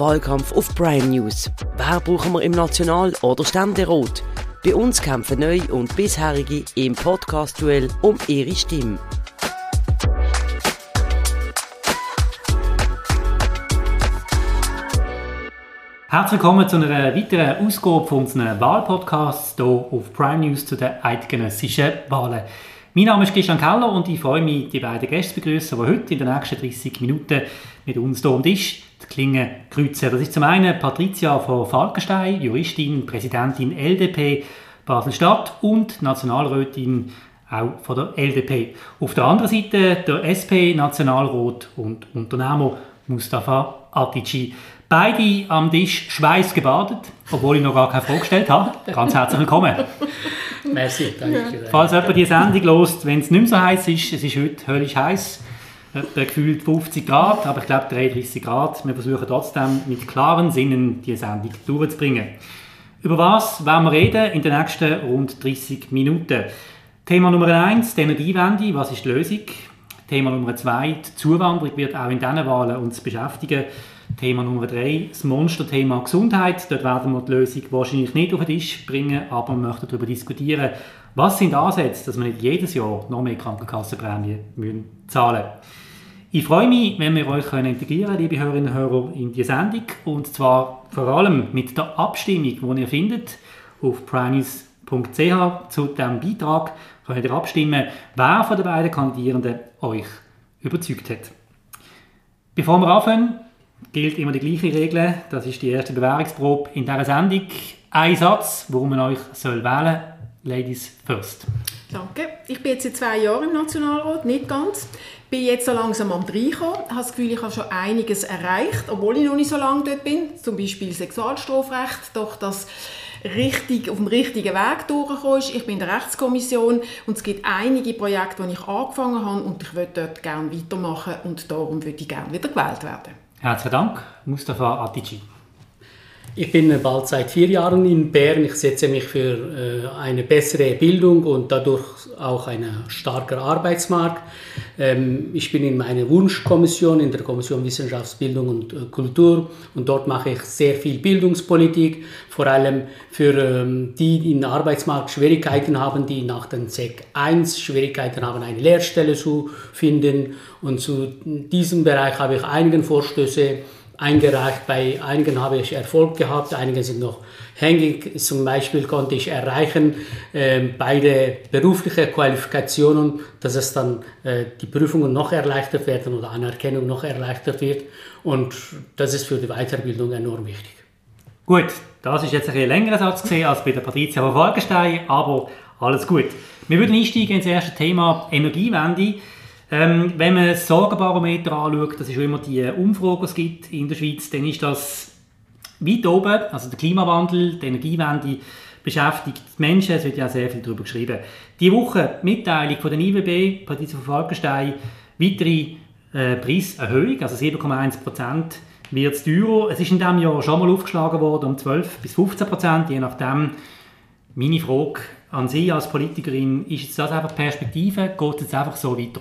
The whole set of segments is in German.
Wahlkampf auf Prime News. Wer brauchen wir im National- oder Ständerat? Bei uns kämpfen Neue und Bisherige im Podcast-Duell um ihre Stimme. Herzlich willkommen zu einer weiteren Ausgabe von unserem Wahlpodcast hier auf Prime News zu den eidgenössischen Wahlen. Mein Name ist Christian Keller und ich freue mich, die beiden Gäste zu begrüßen, die heute in den nächsten 30 Minuten mit uns hier am Tisch die Klingen kreuzen. Das ist zum einen Patricia von Falkenstein, Juristin, Präsidentin LDP Basel-Stadt und Nationalrätin auch von der LDP. Auf der anderen Seite der SP-Nationalrat und Unternehmer Mustafa Atici. Beide am Tisch schweißgebadet, obwohl ich noch gar keine Frage gestellt habe. Ganz herzlich willkommen. Merci, danke. Falls jemand die Sendung hört, wenn es nicht mehr so heiß ist, es ist heute höllisch heiß, etwa gefühlt 50 Grad, aber ich glaube 33 Grad. Wir versuchen trotzdem mit klaren Sinnen die Sendung durchzubringen. Über was werden wir reden in den nächsten rund 30 Minuten? Thema Nummer 1, die Energiewende, was ist die Lösung? Thema Nummer 2, die Zuwanderung wird auch in diesen Wahlen uns beschäftigen. Thema Nummer 3, das Monsterthema Gesundheit. Dort werden wir die Lösung wahrscheinlich nicht auf den Tisch bringen, aber wir möchten darüber diskutieren, was sind Ansätze, dass wir nicht jedes Jahr noch mehr Krankenkassenprämien müssen zahlen Ich freue mich, wenn wir euch integrieren können, liebe Hörerinnen und Hörer, in die Sendung. Und zwar vor allem mit der Abstimmung, die ihr findet auf primis.ch zu diesem Beitrag. Könnt ihr abstimmen, wer von den beiden Kandidierenden euch überzeugt hat. Bevor wir anfangen, gilt immer die gleiche Regel. Das ist die erste Bewährungsprobe in dieser Sendung. Ein Satz, warum man euch soll wählen soll. Ladies first. Danke. Ich bin jetzt seit zwei Jahren im Nationalrat, nicht ganz. Bin jetzt so langsam am Reinkommen. Habe das Gefühl, ich habe schon einiges erreicht, obwohl ich noch nicht so lange dort bin. Zum Beispiel Sexualstrafrecht, doch das richtig, auf dem richtigen Weg durchgekommen ist. Ich bin in der Rechtskommission und es gibt einige Projekte, die ich angefangen habe und ich würde dort gerne weitermachen und darum würde ich gerne wieder gewählt werden. Herzlichen Dank, Mustafa Atici. Ich bin bald seit vier Jahren in Bern. Ich setze mich für äh, eine bessere Bildung und dadurch auch einen starken Arbeitsmarkt. Ähm, ich bin in meiner Wunschkommission, in der Kommission Wissenschaftsbildung und äh, Kultur und dort mache ich sehr viel Bildungspolitik, vor allem für ähm, die, die im Arbeitsmarkt Schwierigkeiten haben, die nach dem SEC 1 Schwierigkeiten haben, eine Lehrstelle zu finden. Und zu diesem Bereich habe ich einige Vorstöße eingereicht. Bei einigen habe ich Erfolg gehabt, einige sind noch hängig. Zum Beispiel konnte ich erreichen, äh, beide berufliche Qualifikationen, dass es dann äh, die Prüfungen noch erleichtert werden oder Anerkennung noch erleichtert wird. Und das ist für die Weiterbildung enorm wichtig. Gut, das ist jetzt ein längerer Satz gesehen als bei der Patricia von Falkenstein, aber alles gut. Wir würden einsteigen ins erste Thema Energiewende. Ähm, wenn man das Sorgenbarometer anschaut, das ist immer die Umfrage, die es gibt in der Schweiz, dann ist das weit oben, also der Klimawandel, die Energiewende beschäftigt die Menschen, es wird ja sehr viel darüber geschrieben. Die Woche Mitteilung von der IWB, Patricia von Falkenstein, weitere äh, Preiserhöhung, also 7,1 Prozent wird es teurer. Es ist in diesem Jahr schon mal aufgeschlagen worden um 12 bis 15 Prozent, je nachdem. Meine Frage an Sie als Politikerin, ist das einfach Perspektive? Geht es jetzt einfach so weiter?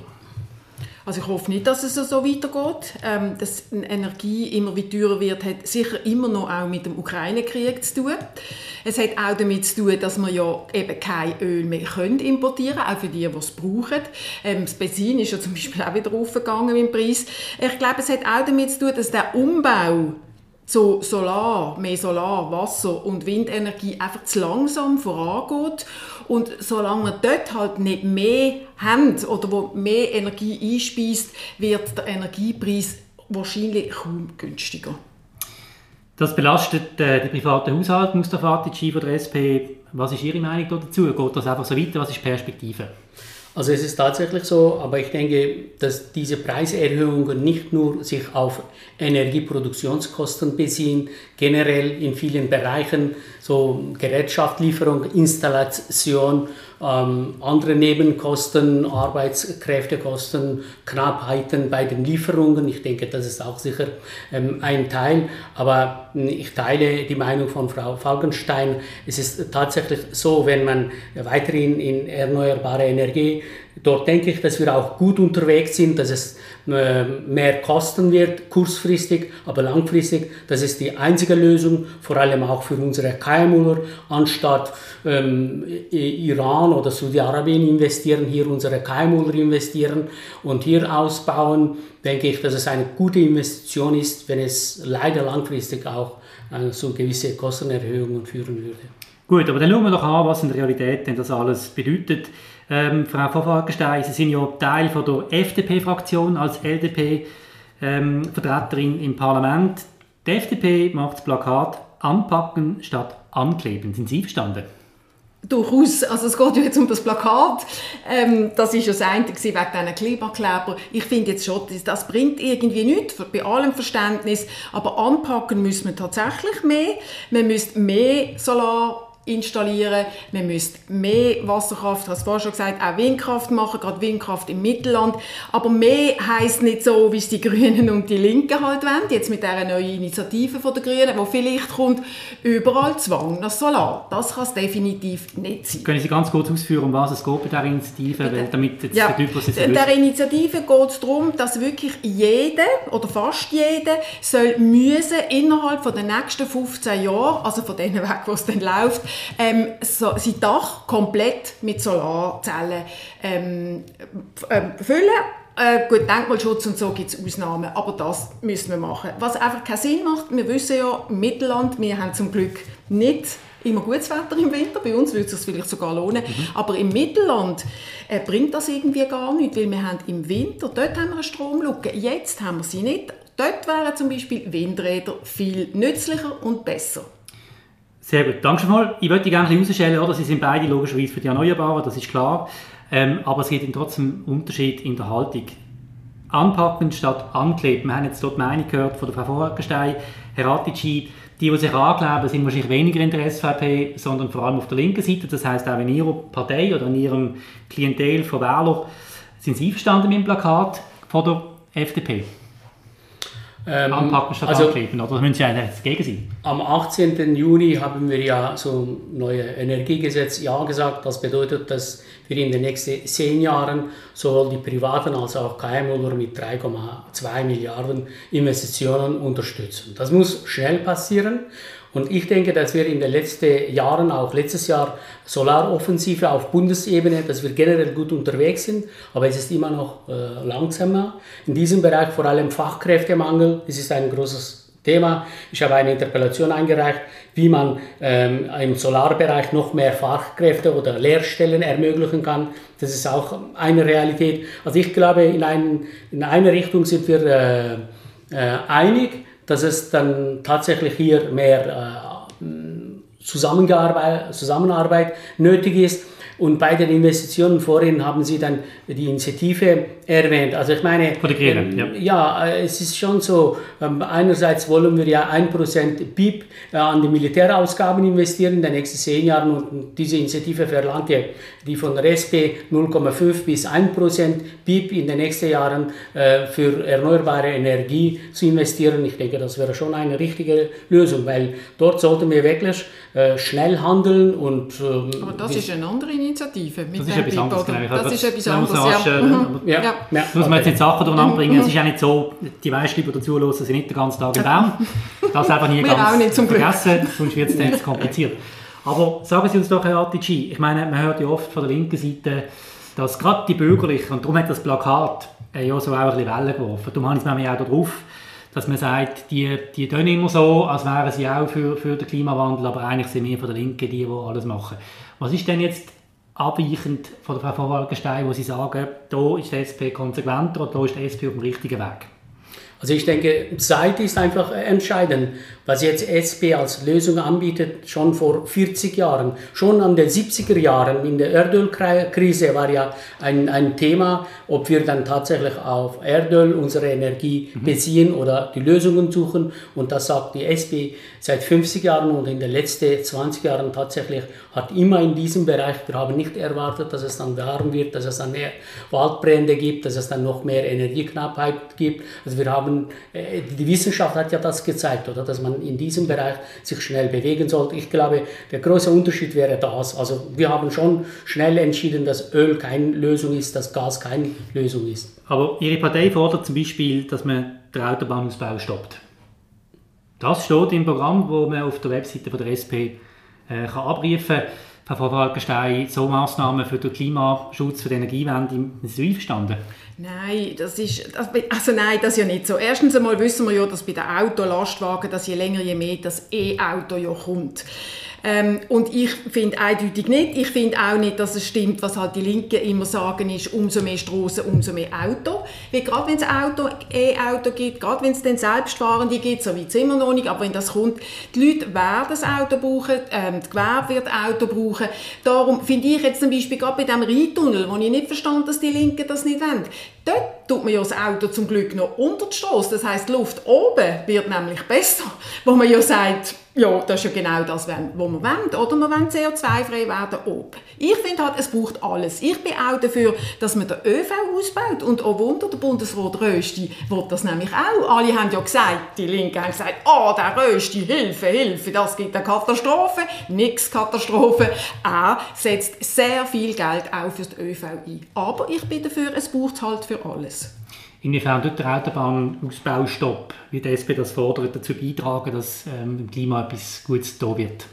Also ich hoffe nicht, dass es so weitergeht. Ähm, dass Energie immer wie teurer wird, hat sicher immer noch auch mit dem Ukraine-Krieg zu tun. Es hat auch damit zu tun, dass wir ja eben kein Öl mehr können importieren auch für die, die es brauchen. Ähm, das Benzin ist ja zum Beispiel auch wieder aufgegangen im Preis. Ich glaube, es hat auch damit zu tun, dass der Umbau so Solar, mehr Solar, Wasser und Windenergie einfach zu langsam vorangeht. Und solange wir dort halt nicht mehr haben oder wo mehr Energie einspeist, wird der Energiepreis wahrscheinlich kaum günstiger. Das belastet äh, die privaten Haushalte, Mustafa Atici von der SP. Was ist Ihre Meinung dazu? Geht das einfach so weiter? Was ist Perspektive? Also es ist tatsächlich so, aber ich denke, dass diese Preiserhöhungen nicht nur sich auf Energieproduktionskosten beziehen, generell in vielen Bereichen, so Gerätschaftlieferung, Installation, ähm, andere Nebenkosten, Arbeitskräftekosten, Knappheiten bei den Lieferungen. Ich denke, das ist auch sicher ähm, ein Teil. Aber ich teile die Meinung von Frau Falkenstein. Es ist tatsächlich so, wenn man weiterhin in erneuerbare Energie Dort denke ich, dass wir auch gut unterwegs sind, dass es äh, mehr kosten wird, kurzfristig, aber langfristig. Das ist die einzige Lösung, vor allem auch für unsere KMU, anstatt ähm, Iran oder Saudi-Arabien investieren, hier unsere KMU investieren und hier ausbauen, denke ich, dass es eine gute Investition ist, wenn es leider langfristig auch äh, so gewisse Kostenerhöhungen führen würde. Gut, aber dann schauen wir doch an, was in der Realität denn das alles bedeutet. Ähm, Frau von Sie sind ja Teil von der FDP-Fraktion als LDP-Vertreterin ähm, im Parlament. Die FDP macht das Plakat anpacken statt ankleben. Sind Sie verstanden? Durchaus. Also es geht ja jetzt um das Plakat. Ähm, das ist ja das eine wegen diesen Klimakleber. Ich finde jetzt schon, das bringt irgendwie nichts, bei allem Verständnis. Aber anpacken müssen wir tatsächlich mehr. Wir müssen mehr Solar installieren. Wir müssen mehr Wasserkraft, hast du vorhin schon gesagt, auch Windkraft machen, gerade Windkraft im Mittelland. Aber mehr heisst nicht so, wie es die Grünen und die Linken halt wollen. Jetzt mit dieser neuen Initiative von der Grünen, wo vielleicht kommt, überall Zwang nach Solar. Das kann es definitiv nicht sein. Können Sie ganz kurz ausführen, um was es geht bei dieser Initiative? Weil damit jetzt ja. In dieser Initiative geht es darum, dass wirklich jeder oder fast jeder soll müssen innerhalb von den nächsten 15 Jahren, also von denen weg, wo es dann läuft, ähm, so, sein Dach komplett mit Solarzellen ähm, äh, füllen. Äh, gut, Denkmalschutz und so gibt es Ausnahmen, aber das müssen wir machen. Was einfach keinen Sinn macht, wir wissen ja, im Mittelland, wir haben zum Glück nicht immer gutes Wetter im Winter, bei uns würde es sich vielleicht sogar lohnen, mhm. aber im Mittelland äh, bringt das irgendwie gar nichts, weil wir haben im Winter, dort haben wir eine Stromlücke, jetzt haben wir sie nicht. Dort wären zum Beispiel Windräder viel nützlicher und besser. Sehr gut, danke schon mal. Ich würde gerne herausstellen, oder? Sie sind beide logischerweise für die Erneuerbaren, das ist klar. Ähm, aber es gibt trotzdem einen Unterschied in der Haltung. Anpacken statt ankleben. Wir haben jetzt dort die Meinung gehört von der Frau Vorgestein, Herr Attici, die, die sich ankleben, sind wahrscheinlich weniger in der SVP, sondern vor allem auf der linken Seite. Das heißt auch in Ihrer Partei oder in Ihrem Klientel von Wählern. Sind Sie einverstanden mit dem Plakat von der FDP? Ähm, anpacken statt also, ankleben, oder müssen Sie eigentlich dagegen sein? Am 18. Juni haben wir ja so neue Energiegesetz Ja gesagt. Das bedeutet, dass wir in den nächsten zehn Jahren sowohl die privaten als auch KMU mit 3,2 Milliarden Investitionen unterstützen. Das muss schnell passieren und ich denke, dass wir in den letzten Jahren, auch letztes Jahr, Solaroffensive auf Bundesebene, dass wir generell gut unterwegs sind, aber es ist immer noch äh, langsamer. In diesem Bereich vor allem Fachkräftemangel, das ist ein großes Thema. Ich habe eine Interpellation eingereicht, wie man ähm, im Solarbereich noch mehr Fachkräfte oder Lehrstellen ermöglichen kann. Das ist auch eine Realität. Also ich glaube, in, ein, in eine Richtung sind wir äh, äh, einig dass es dann tatsächlich hier mehr äh, Zusammenarbeit, Zusammenarbeit nötig ist. Und bei den Investitionen vorhin haben Sie dann die Initiative erwähnt. Also ich meine, ähm, ja. ja. Äh, es ist schon so, ähm, einerseits wollen wir ja 1% BIP äh, an die Militärausgaben investieren in den nächsten zehn Jahren und diese Initiative verlangt ja die von der SP 0,5 bis 1% BIP in den nächsten Jahren äh, für erneuerbare Energie zu investieren. Ich denke, das wäre schon eine richtige Lösung, weil dort sollten wir wirklich äh, schnell handeln und... Ähm, Aber das ist eine andere Initiative. Mit das ist etwas anderes, genau. Das, das ist etwas anderes, ja. Mhm. ja. ja. ja. muss man jetzt nicht Sachen durcheinander bringen. Mhm. Es ist auch nicht so, die meisten, die dazu hören, sind nicht den ganzen Tag im Baum. Das einfach nie ganz auch nicht, zum vergessen, sonst wird es dann kompliziert. Aber sagen Sie uns doch, Herr Attici, ich meine, man hört ja oft von der linken Seite, dass gerade die Bürgerlichen, und darum hat das Plakat äh, ja so auch ein bisschen Wellen geworfen, darum habe ich es mir auch darauf dass man sagt, die, die tun immer so, als wären sie auch für, für den Klimawandel, aber eigentlich sind wir von der Linken die, die alles machen. Was ist denn jetzt abweichend von der Frau Walgenstein, wo Sie sagen, da ist die SP konsequenter oder da ist die SP auf dem richtigen Weg? Also ich denke, Zeit ist einfach entscheidend. Was jetzt SP als Lösung anbietet, schon vor 40 Jahren, schon an den 70er Jahren in der Erdölkrise war ja ein, ein Thema, ob wir dann tatsächlich auf Erdöl unsere Energie mhm. beziehen oder die Lösungen suchen. Und das sagt die SP seit 50 Jahren und in den letzten 20 Jahren tatsächlich hat immer in diesem Bereich, wir haben nicht erwartet, dass es dann warm wird, dass es dann mehr Waldbrände gibt, dass es dann noch mehr Energieknappheit gibt. Also wir haben äh, die Wissenschaft hat ja das gezeigt, oder, dass man in diesem Bereich sich schnell bewegen sollte. Ich glaube, der große Unterschied wäre das. Also wir haben schon schnell entschieden, dass Öl keine Lösung ist, dass Gas keine Lösung ist. Aber Ihre Partei fordert zum Beispiel, dass man den Autobahnausbau stoppt. Das steht im Programm, wo man auf der Webseite von der SP äh, kann abrufen kann. Frau Falkenstein, so Massnahmen für den Klimaschutz, für die Energiewende, sind Sie einverstanden? Nein, das ist, also nein, das ist ja nicht so. Erstens einmal wissen wir ja, dass bei den Autolastwagen, dass je länger, je mehr das E-Auto ja kommt. Ähm, und ich finde eindeutig nicht. Ich finde auch nicht, dass es stimmt, was halt die Linken immer sagen, ist, umso mehr Straßen, umso mehr Auto. Weil gerade wenn es Auto, E-Auto gibt, gerade wenn es dann Selbstfahrende gibt, so wie es immer noch nicht, aber wenn das kommt, die Leute werden das Auto brauchen, ähm, das Gewerbe wird Auto brauchen. Darum finde ich jetzt zum Beispiel gerade bei diesem Rheintunnel, wo ich nicht verstand, dass die Linken das nicht wollen, dort tut man ja das Auto zum Glück noch unter die Strasse. Das heisst, die Luft oben wird nämlich besser, wo man ja sagt, ja, das ist ja genau das, was wir wollen. Oder wir wollen CO2-frei werden oben. Ich finde halt, es braucht alles. Ich bin auch dafür, dass man den ÖV ausbaut. Und auch Wunder, der Bundesrat Rösti will das nämlich auch. Alle haben ja gesagt, die Linken haben gesagt, oh, der Rösti, Hilfe, Hilfe, das gibt eine Katastrophe. Nix Katastrophe. Er setzt sehr viel Geld auch für den ÖV ein. Aber ich bin dafür, es braucht halt für alles. Inwiefern tut der Autobahnausbaustopp, wie die SP das fordert, dazu beitragen, dass ähm, dem Klima etwas Gutes da wird?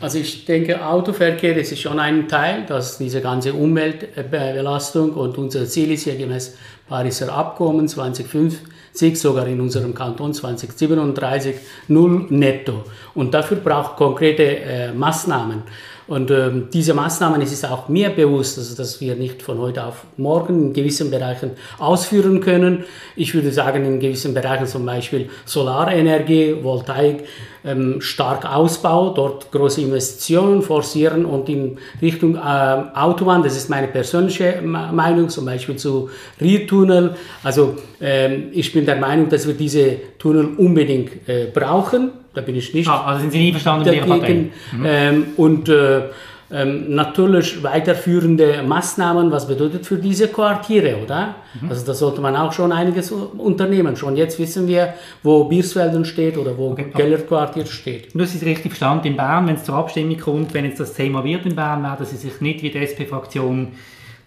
Also ich denke, Autoverkehr das ist schon ein Teil, dass diese ganze Umweltbelastung und unser Ziel ist ja gemäß Pariser Abkommen 2050 sogar in unserem Kanton 2037 null netto. Und dafür braucht konkrete äh, Maßnahmen. Und ähm, diese Maßnahmen, es ist auch mir bewusst, also, dass wir nicht von heute auf morgen in gewissen Bereichen ausführen können. Ich würde sagen, in gewissen Bereichen zum Beispiel Solarenergie, Voltaik, ähm, stark Ausbau, dort große Investitionen forcieren und in Richtung äh, Autobahn, das ist meine persönliche Meinung, zum Beispiel zu Riertunnel. Also ähm, ich bin der Meinung, dass wir diese Tunnel unbedingt äh, brauchen da bin ich nicht. Ah, also sind Sie nie verstanden mit Ihrer Partei? Mhm. Ähm, und äh, ähm, natürlich weiterführende Maßnahmen, was bedeutet für diese Quartiere, oder? Mhm. Also da sollte man auch schon einiges unternehmen. Schon jetzt wissen wir, wo Biersfelden steht oder wo okay. Kellerquartier steht. Nur ist richtig verstanden, in Bern, wenn es zur Abstimmung kommt, wenn jetzt das Thema wird in Bern, werden Sie sich nicht wie die SP-Fraktion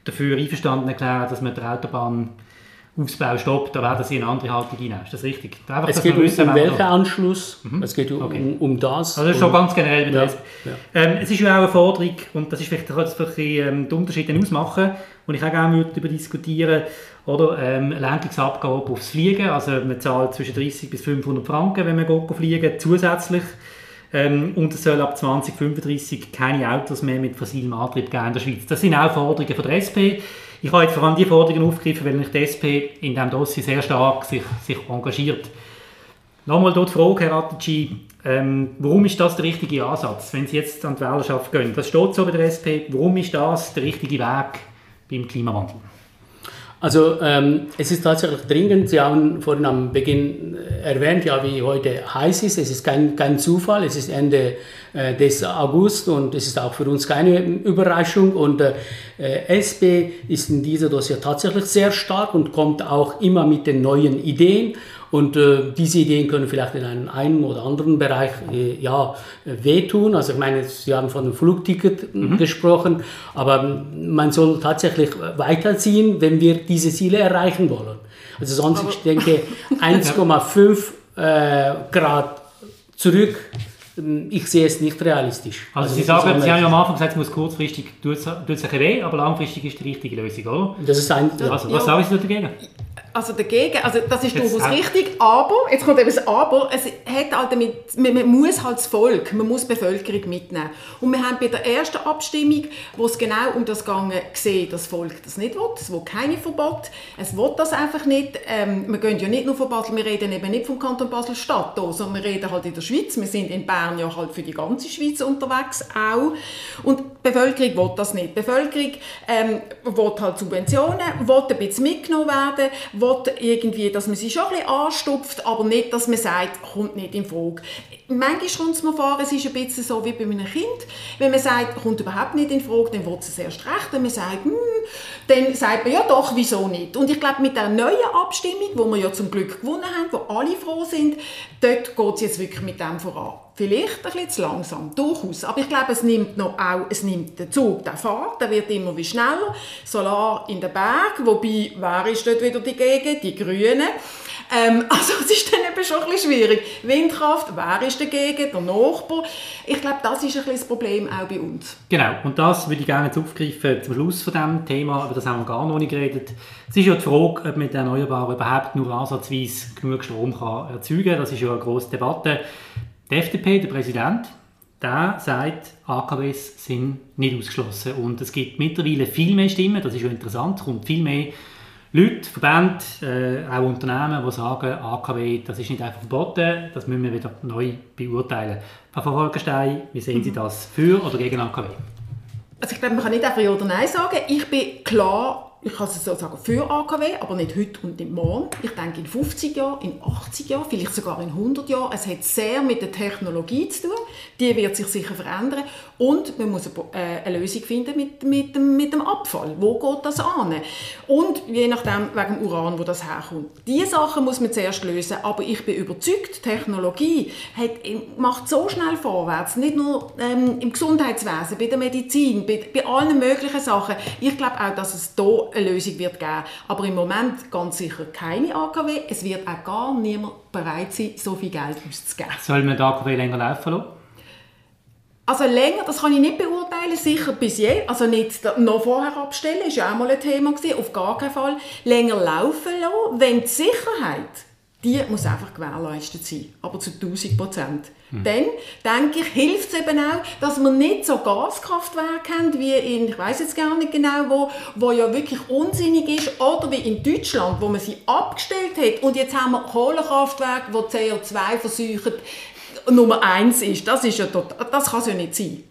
dafür einverstanden erklären, dass man die Autobahn Ausbau stoppt, da werden sie eine andere Haltung einnehmen. Ist das richtig? Einfach, es geht um, wissen, um welchen Anschluss, mhm. es geht um, okay. um, um, das. Also das ist schon ganz generell mit ja, ja. Ähm, Es ist ja auch eine Forderung, und das ist vielleicht das bisschen, ähm, den Unterschied ausmachen, und ich auch gerne darüber diskutieren oder ähm, Lenkungsabgabe aufs Fliegen, also man zahlt zwischen 30 bis 500 Franken, wenn man geht fliegen, zusätzlich. Ähm, und es soll ab 2035 keine Autos mehr mit fossilem Antrieb geben in der Schweiz. Das sind auch Forderungen von der SP. Ich habe jetzt vor allem die Forderungen aufgegriffen, weil die SP in diesem Dossier sehr stark sich, sich engagiert. Nochmal dort die Frage, Herr Attici, ähm, warum ist das der richtige Ansatz, wenn Sie jetzt an die Wählerschaft gehen? Das steht so bei der SP. Warum ist das der richtige Weg beim Klimawandel? Also ähm, es ist tatsächlich dringend. Sie haben vorhin am Beginn erwähnt, ja, wie heute heiß ist. Es ist kein, kein Zufall. Es ist Ende äh, des August und es ist auch für uns keine Überraschung. Und äh, SP ist in dieser Dossier tatsächlich sehr stark und kommt auch immer mit den neuen Ideen. Und äh, diese Ideen können vielleicht in einem einen oder anderen Bereich äh, ja, wehtun. Also ich meine, Sie haben von einem Flugticket mhm. gesprochen, aber man soll tatsächlich weiterziehen, wenn wir diese Ziele erreichen wollen. Also sonst, aber ich denke, 1,5 äh, Grad zurück ich sehe es nicht realistisch. Also, also Sie sagen, Sie haben ja am Anfang gesagt, es muss kurzfristig tut es weh, aber langfristig ist die richtige Lösung, oder? Das ist ein, also, was ja. sagen Sie dagegen? Also dagegen, also das ist durchaus richtig, aber, jetzt kommt eben das Aber, es hat halt damit, man, man, muss halt das Volk, man muss die Bevölkerung mitnehmen. Und wir haben bei der ersten Abstimmung, wo es genau um das ging, gesehen, dass das Volk das nicht will, es will keine Verbot, es will das einfach nicht. Ähm, wir gehen ja nicht nur von Basel, wir reden eben nicht vom Kanton Basel-Stadt, sondern wir reden halt in der Schweiz, wir sind in Bern ja halt für die ganze Schweiz unterwegs auch. Und die Bevölkerung will das nicht. Die Bevölkerung ähm, will halt Subventionen, will ein bisschen mitgenommen werden, will irgendwie, dass man sie schon ein bisschen anstupft, aber nicht, dass man sagt, kommt nicht in Frage. Manchmal kommt es mir vor, es ist ein bisschen so wie bei einem Kind. Wenn man sagt, kommt überhaupt nicht in Frage, dann will es erst recht. Wenn man sagt, hm, dann sagt man ja doch, wieso nicht. Und ich glaube, mit der neuen Abstimmung, wo wir ja zum Glück gewonnen haben, wo alle froh sind, dort geht es jetzt wirklich mit dem voran. Vielleicht ein bisschen zu langsam, durchaus. Aber ich glaube, es nimmt noch auch, es nimmt den Zug, der fährt, der wird immer wie schneller. Solar in den Berg, wobei, wer ist dort wieder die Gegend? Die Grünen. Ähm, also es ist dann eben schon ein bisschen schwierig. Windkraft, wer ist dagegen? Der Nachbar. Ich glaube, das ist ein bisschen das Problem auch bei uns. Genau, und das würde ich gerne jetzt aufgreifen zum Schluss von diesem Thema, über das haben wir gar noch nicht geredet. Es ist ja die Frage, ob mit den Erneuerbaren überhaupt nur ansatzweise genug Strom kann erzeugen kann. Das ist ja eine grosse Debatte. Die FDP, der Präsident, der sagt, AKWs sind nicht ausgeschlossen. Und es gibt mittlerweile viel mehr Stimmen, das ist interessant, es kommt viel mehr Leute, Verbände, äh, auch Unternehmen, die sagen, AKW, das ist nicht einfach verboten, das müssen wir wieder neu beurteilen. Frau Volkenstein, wie sehen Sie das? Für oder gegen AKW? Also ich glaube, man kann nicht einfach Ja oder Nein sagen. Ich bin klar ich kann es so sagen, für AKW, aber nicht heute und nicht morgen. Ich denke in 50 Jahren, in 80 Jahren, vielleicht sogar in 100 Jahren. Es hat sehr mit der Technologie zu tun. Die wird sich sicher verändern. Und man muss eine, äh, Lösung finden mit, mit, dem, mit dem Abfall. Wo geht das an? Und je nachdem, wegen dem Uran, wo das herkommt. Diese Sachen muss man zuerst lösen. Aber ich bin überzeugt, Technologie hat, macht so schnell vorwärts. Nicht nur ähm, im Gesundheitswesen, bei der Medizin, bei, bei allen möglichen Sachen. Ich glaube auch, dass es hier eine Lösung wird geben. Aber im Moment ganz sicher keine AKW. Es wird auch gar niemand bereit sein, so viel Geld auszugeben. Soll man die AKW länger laufen lassen? Also länger, das kann ich nicht beurteilen, sicher bis jetzt. Also nicht noch vorher abstellen, ist ja auch mal ein Thema gewesen, auf gar keinen Fall. Länger laufen lassen, wenn die Sicherheit die muss einfach gewährleistet sein, aber zu 1000 Prozent. Mhm. Dann, denke ich, hilft es eben auch, dass wir nicht so Gaskraftwerke haben, wie in, ich weiß jetzt gar nicht genau wo, wo ja wirklich unsinnig ist, oder wie in Deutschland, wo man sie abgestellt hat und jetzt haben wir Kohlekraftwerke, wo CO2 versuchen, Nummer eins ist. Das, ist ja total, das kann es ja nicht sein.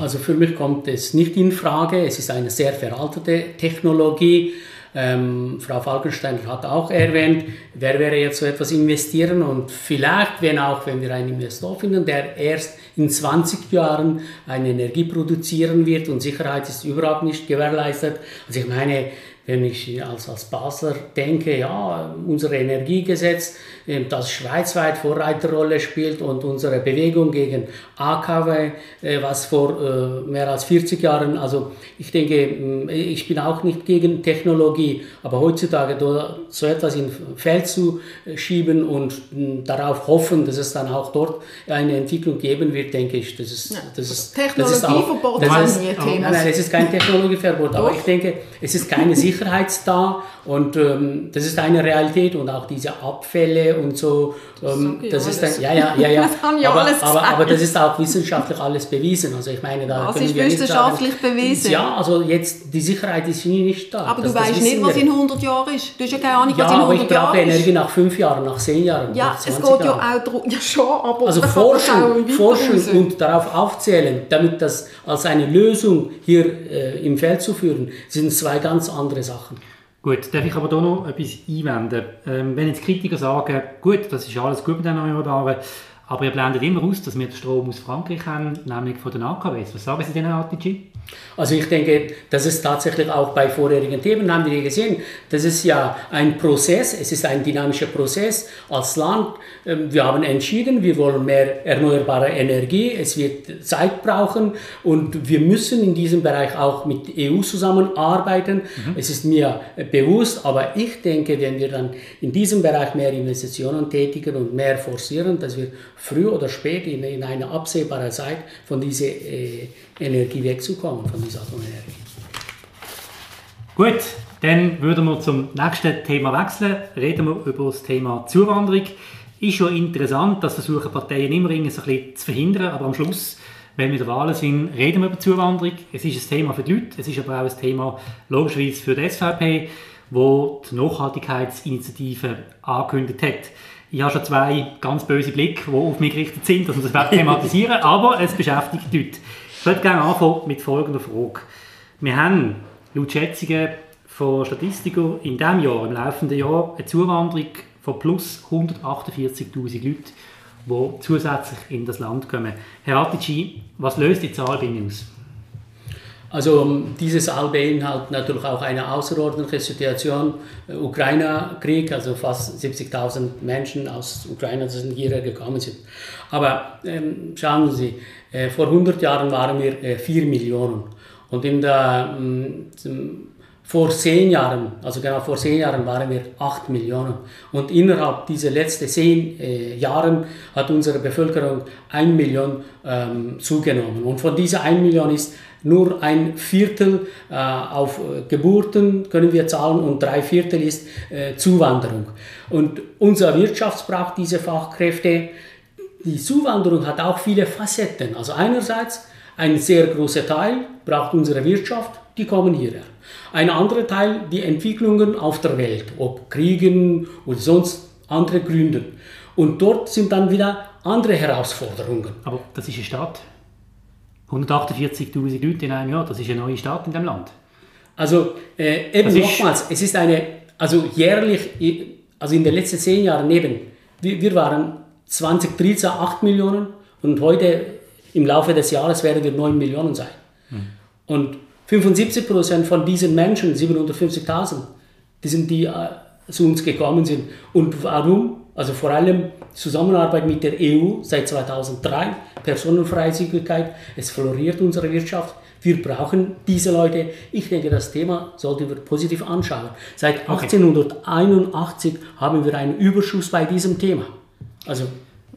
Also für mich kommt es nicht in Frage. Es ist eine sehr veraltete Technologie. Ähm, Frau Falkenstein hat auch erwähnt, wer wäre jetzt so etwas investieren und vielleicht, wenn auch, wenn wir einen Investor finden, der erst in 20 Jahren eine Energie produzieren wird und Sicherheit ist überhaupt nicht gewährleistet. Also ich meine, wenn ich als, als Basler denke, ja, unser Energiegesetz, ähm, das schweizweit Vorreiterrolle spielt und unsere Bewegung gegen AKW, äh, was vor äh, mehr als 40 Jahren, also ich denke, ich bin auch nicht gegen Technologie, aber heutzutage so etwas in Feld zu schieben und darauf hoffen, dass es dann auch dort eine Entwicklung geben wird, denke ich, das ist, das ist, Technologieverbot das ist, auch, das ist, Thema. Nein, es ist kein Technologieverbot, aber ich denke, es ist keine Sicherheit Sicherheitsda und ähm, das ist eine Realität und auch diese Abfälle und so, ähm, das, das ist dann, ja, ja, ja, ja, aber, aber, aber, das ist auch wissenschaftlich alles bewiesen. Also ich meine, da was ist wissenschaftlich sagen, bewiesen? Ja, also jetzt, die Sicherheit ist nie nicht da. Aber das, du weißt nicht, was in 100 Jahren ist. Du hast ja keine Ahnung, ja, was in 100 Jahren ist. Ja, aber ich brauche Energie nach 5 Jahren, nach 10 Jahren, Ja, es geht ja auch darum, ja schon, aber Also forschen, forschen und darauf aufzählen, damit das als eine Lösung hier äh, im Feld zu führen, sind zwei ganz andere Sachen. Gut, darf ich aber hier noch etwas einwenden? Ähm, wenn jetzt Kritiker sagen, gut, das ist alles gut mit den Erneuerbaren, aber ihr blendet immer aus, dass wir den Strom aus Frankreich haben, nämlich von den AKWs. Was sagen Sie denn, ATG? Also ich denke, das ist tatsächlich auch bei vorherigen Themen, haben wir gesehen, das ist ja ein Prozess, es ist ein dynamischer Prozess als Land. Ähm, wir haben entschieden, wir wollen mehr erneuerbare Energie, es wird Zeit brauchen und wir müssen in diesem Bereich auch mit EU zusammenarbeiten. Mhm. Es ist mir bewusst, aber ich denke, wenn wir dann in diesem Bereich mehr Investitionen tätigen und mehr forcieren, dass wir früh oder spät in, in einer absehbaren Zeit von dieser äh, Energie wegzukommen, von dieser Atomenergie. Gut, dann würden wir zum nächsten Thema wechseln. Reden wir über das Thema Zuwanderung. Ist schon interessant, dass versuchen Parteien immer ein bisschen zu verhindern, aber am Schluss, wenn wir der Wahlen sind, reden wir über Zuwanderung. Es ist ein Thema für die Leute, es ist aber auch ein Thema logischerweise für die SVP, wo die Nachhaltigkeitsinitiative angekündigt hat. Ich habe schon zwei ganz böse Blicke, die auf mich gerichtet sind, dass wir das thematisieren, aber es beschäftigt die Leute. Ich würde gerne anfangen mit folgender Frage. Wir haben laut Schätzungen von Statistikern in diesem Jahr, im laufenden Jahr, eine Zuwanderung von plus 148'000 Leuten, die zusätzlich in das Land kommen. Herr Atici, was löst die Zahl bei Ihnen aus? Also diese Saal beinhaltet natürlich auch eine außerordentliche Situation. Äh, Ukraine-Krieg, also fast 70.000 Menschen aus Ukraine die hierher gekommen sind. Aber ähm, schauen Sie, äh, vor 100 Jahren waren wir äh, 4 Millionen. Und in der, ähm, vor 10 Jahren, also genau vor 10 Jahren waren wir 8 Millionen. Und innerhalb dieser letzten 10 äh, Jahren hat unsere Bevölkerung 1 Million ähm, zugenommen. Und von dieser 1 Million ist nur ein Viertel äh, auf Geburten können wir zahlen und drei Viertel ist äh, Zuwanderung. Und unsere Wirtschaft braucht diese Fachkräfte. Die Zuwanderung hat auch viele Facetten. Also einerseits ein sehr großer Teil braucht unsere Wirtschaft, die kommen hierher. Ein anderer Teil die Entwicklungen auf der Welt, ob Kriegen oder sonst andere Gründe. Und dort sind dann wieder andere Herausforderungen. Aber das ist eine Stadt. 148.000 Leute in einem Jahr, das ist eine neue Stadt in dem Land. Also äh, eben nochmals, es ist eine, also jährlich, also in den letzten zehn Jahren eben, wir, wir waren 2013 8 Millionen und heute im Laufe des Jahres werden wir 9 Millionen sein. Hm. Und 75 Prozent von diesen Menschen, 750.000, die sind die äh, zu uns gekommen sind. Und warum? Also vor allem Zusammenarbeit mit der EU seit 2003, Personenfreizügigkeit, es floriert unsere Wirtschaft. Wir brauchen diese Leute. Ich denke, das Thema sollten wir positiv anschauen. Seit okay. 1881 haben wir einen Überschuss bei diesem Thema. Also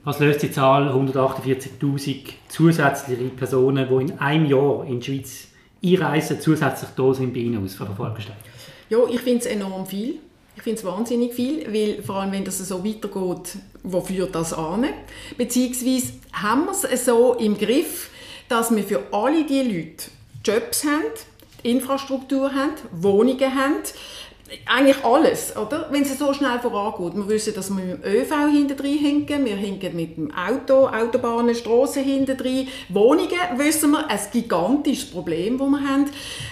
was löst die Zahl 148.000 zusätzliche Personen, die in einem Jahr in die Schweiz einreisen, zusätzlich da sind bei Ihnen aus Volksstelle? Ja, ich finde es enorm viel. Ich finde es wahnsinnig viel, weil vor allem, wenn das so weitergeht, wo führt das an? Beziehungsweise haben wir es so im Griff, dass wir für alle diese Leute Jobs haben, Infrastruktur haben, Wohnungen haben, eigentlich alles, oder? Wenn es so schnell vorangeht. Wir wissen, dass wir mit dem ÖV hinten drin hinken, wir hinken mit dem Auto, Autobahnen, Strassen hinten drin. Wohnungen wissen wir, ein gigantisches Problem, das wir haben.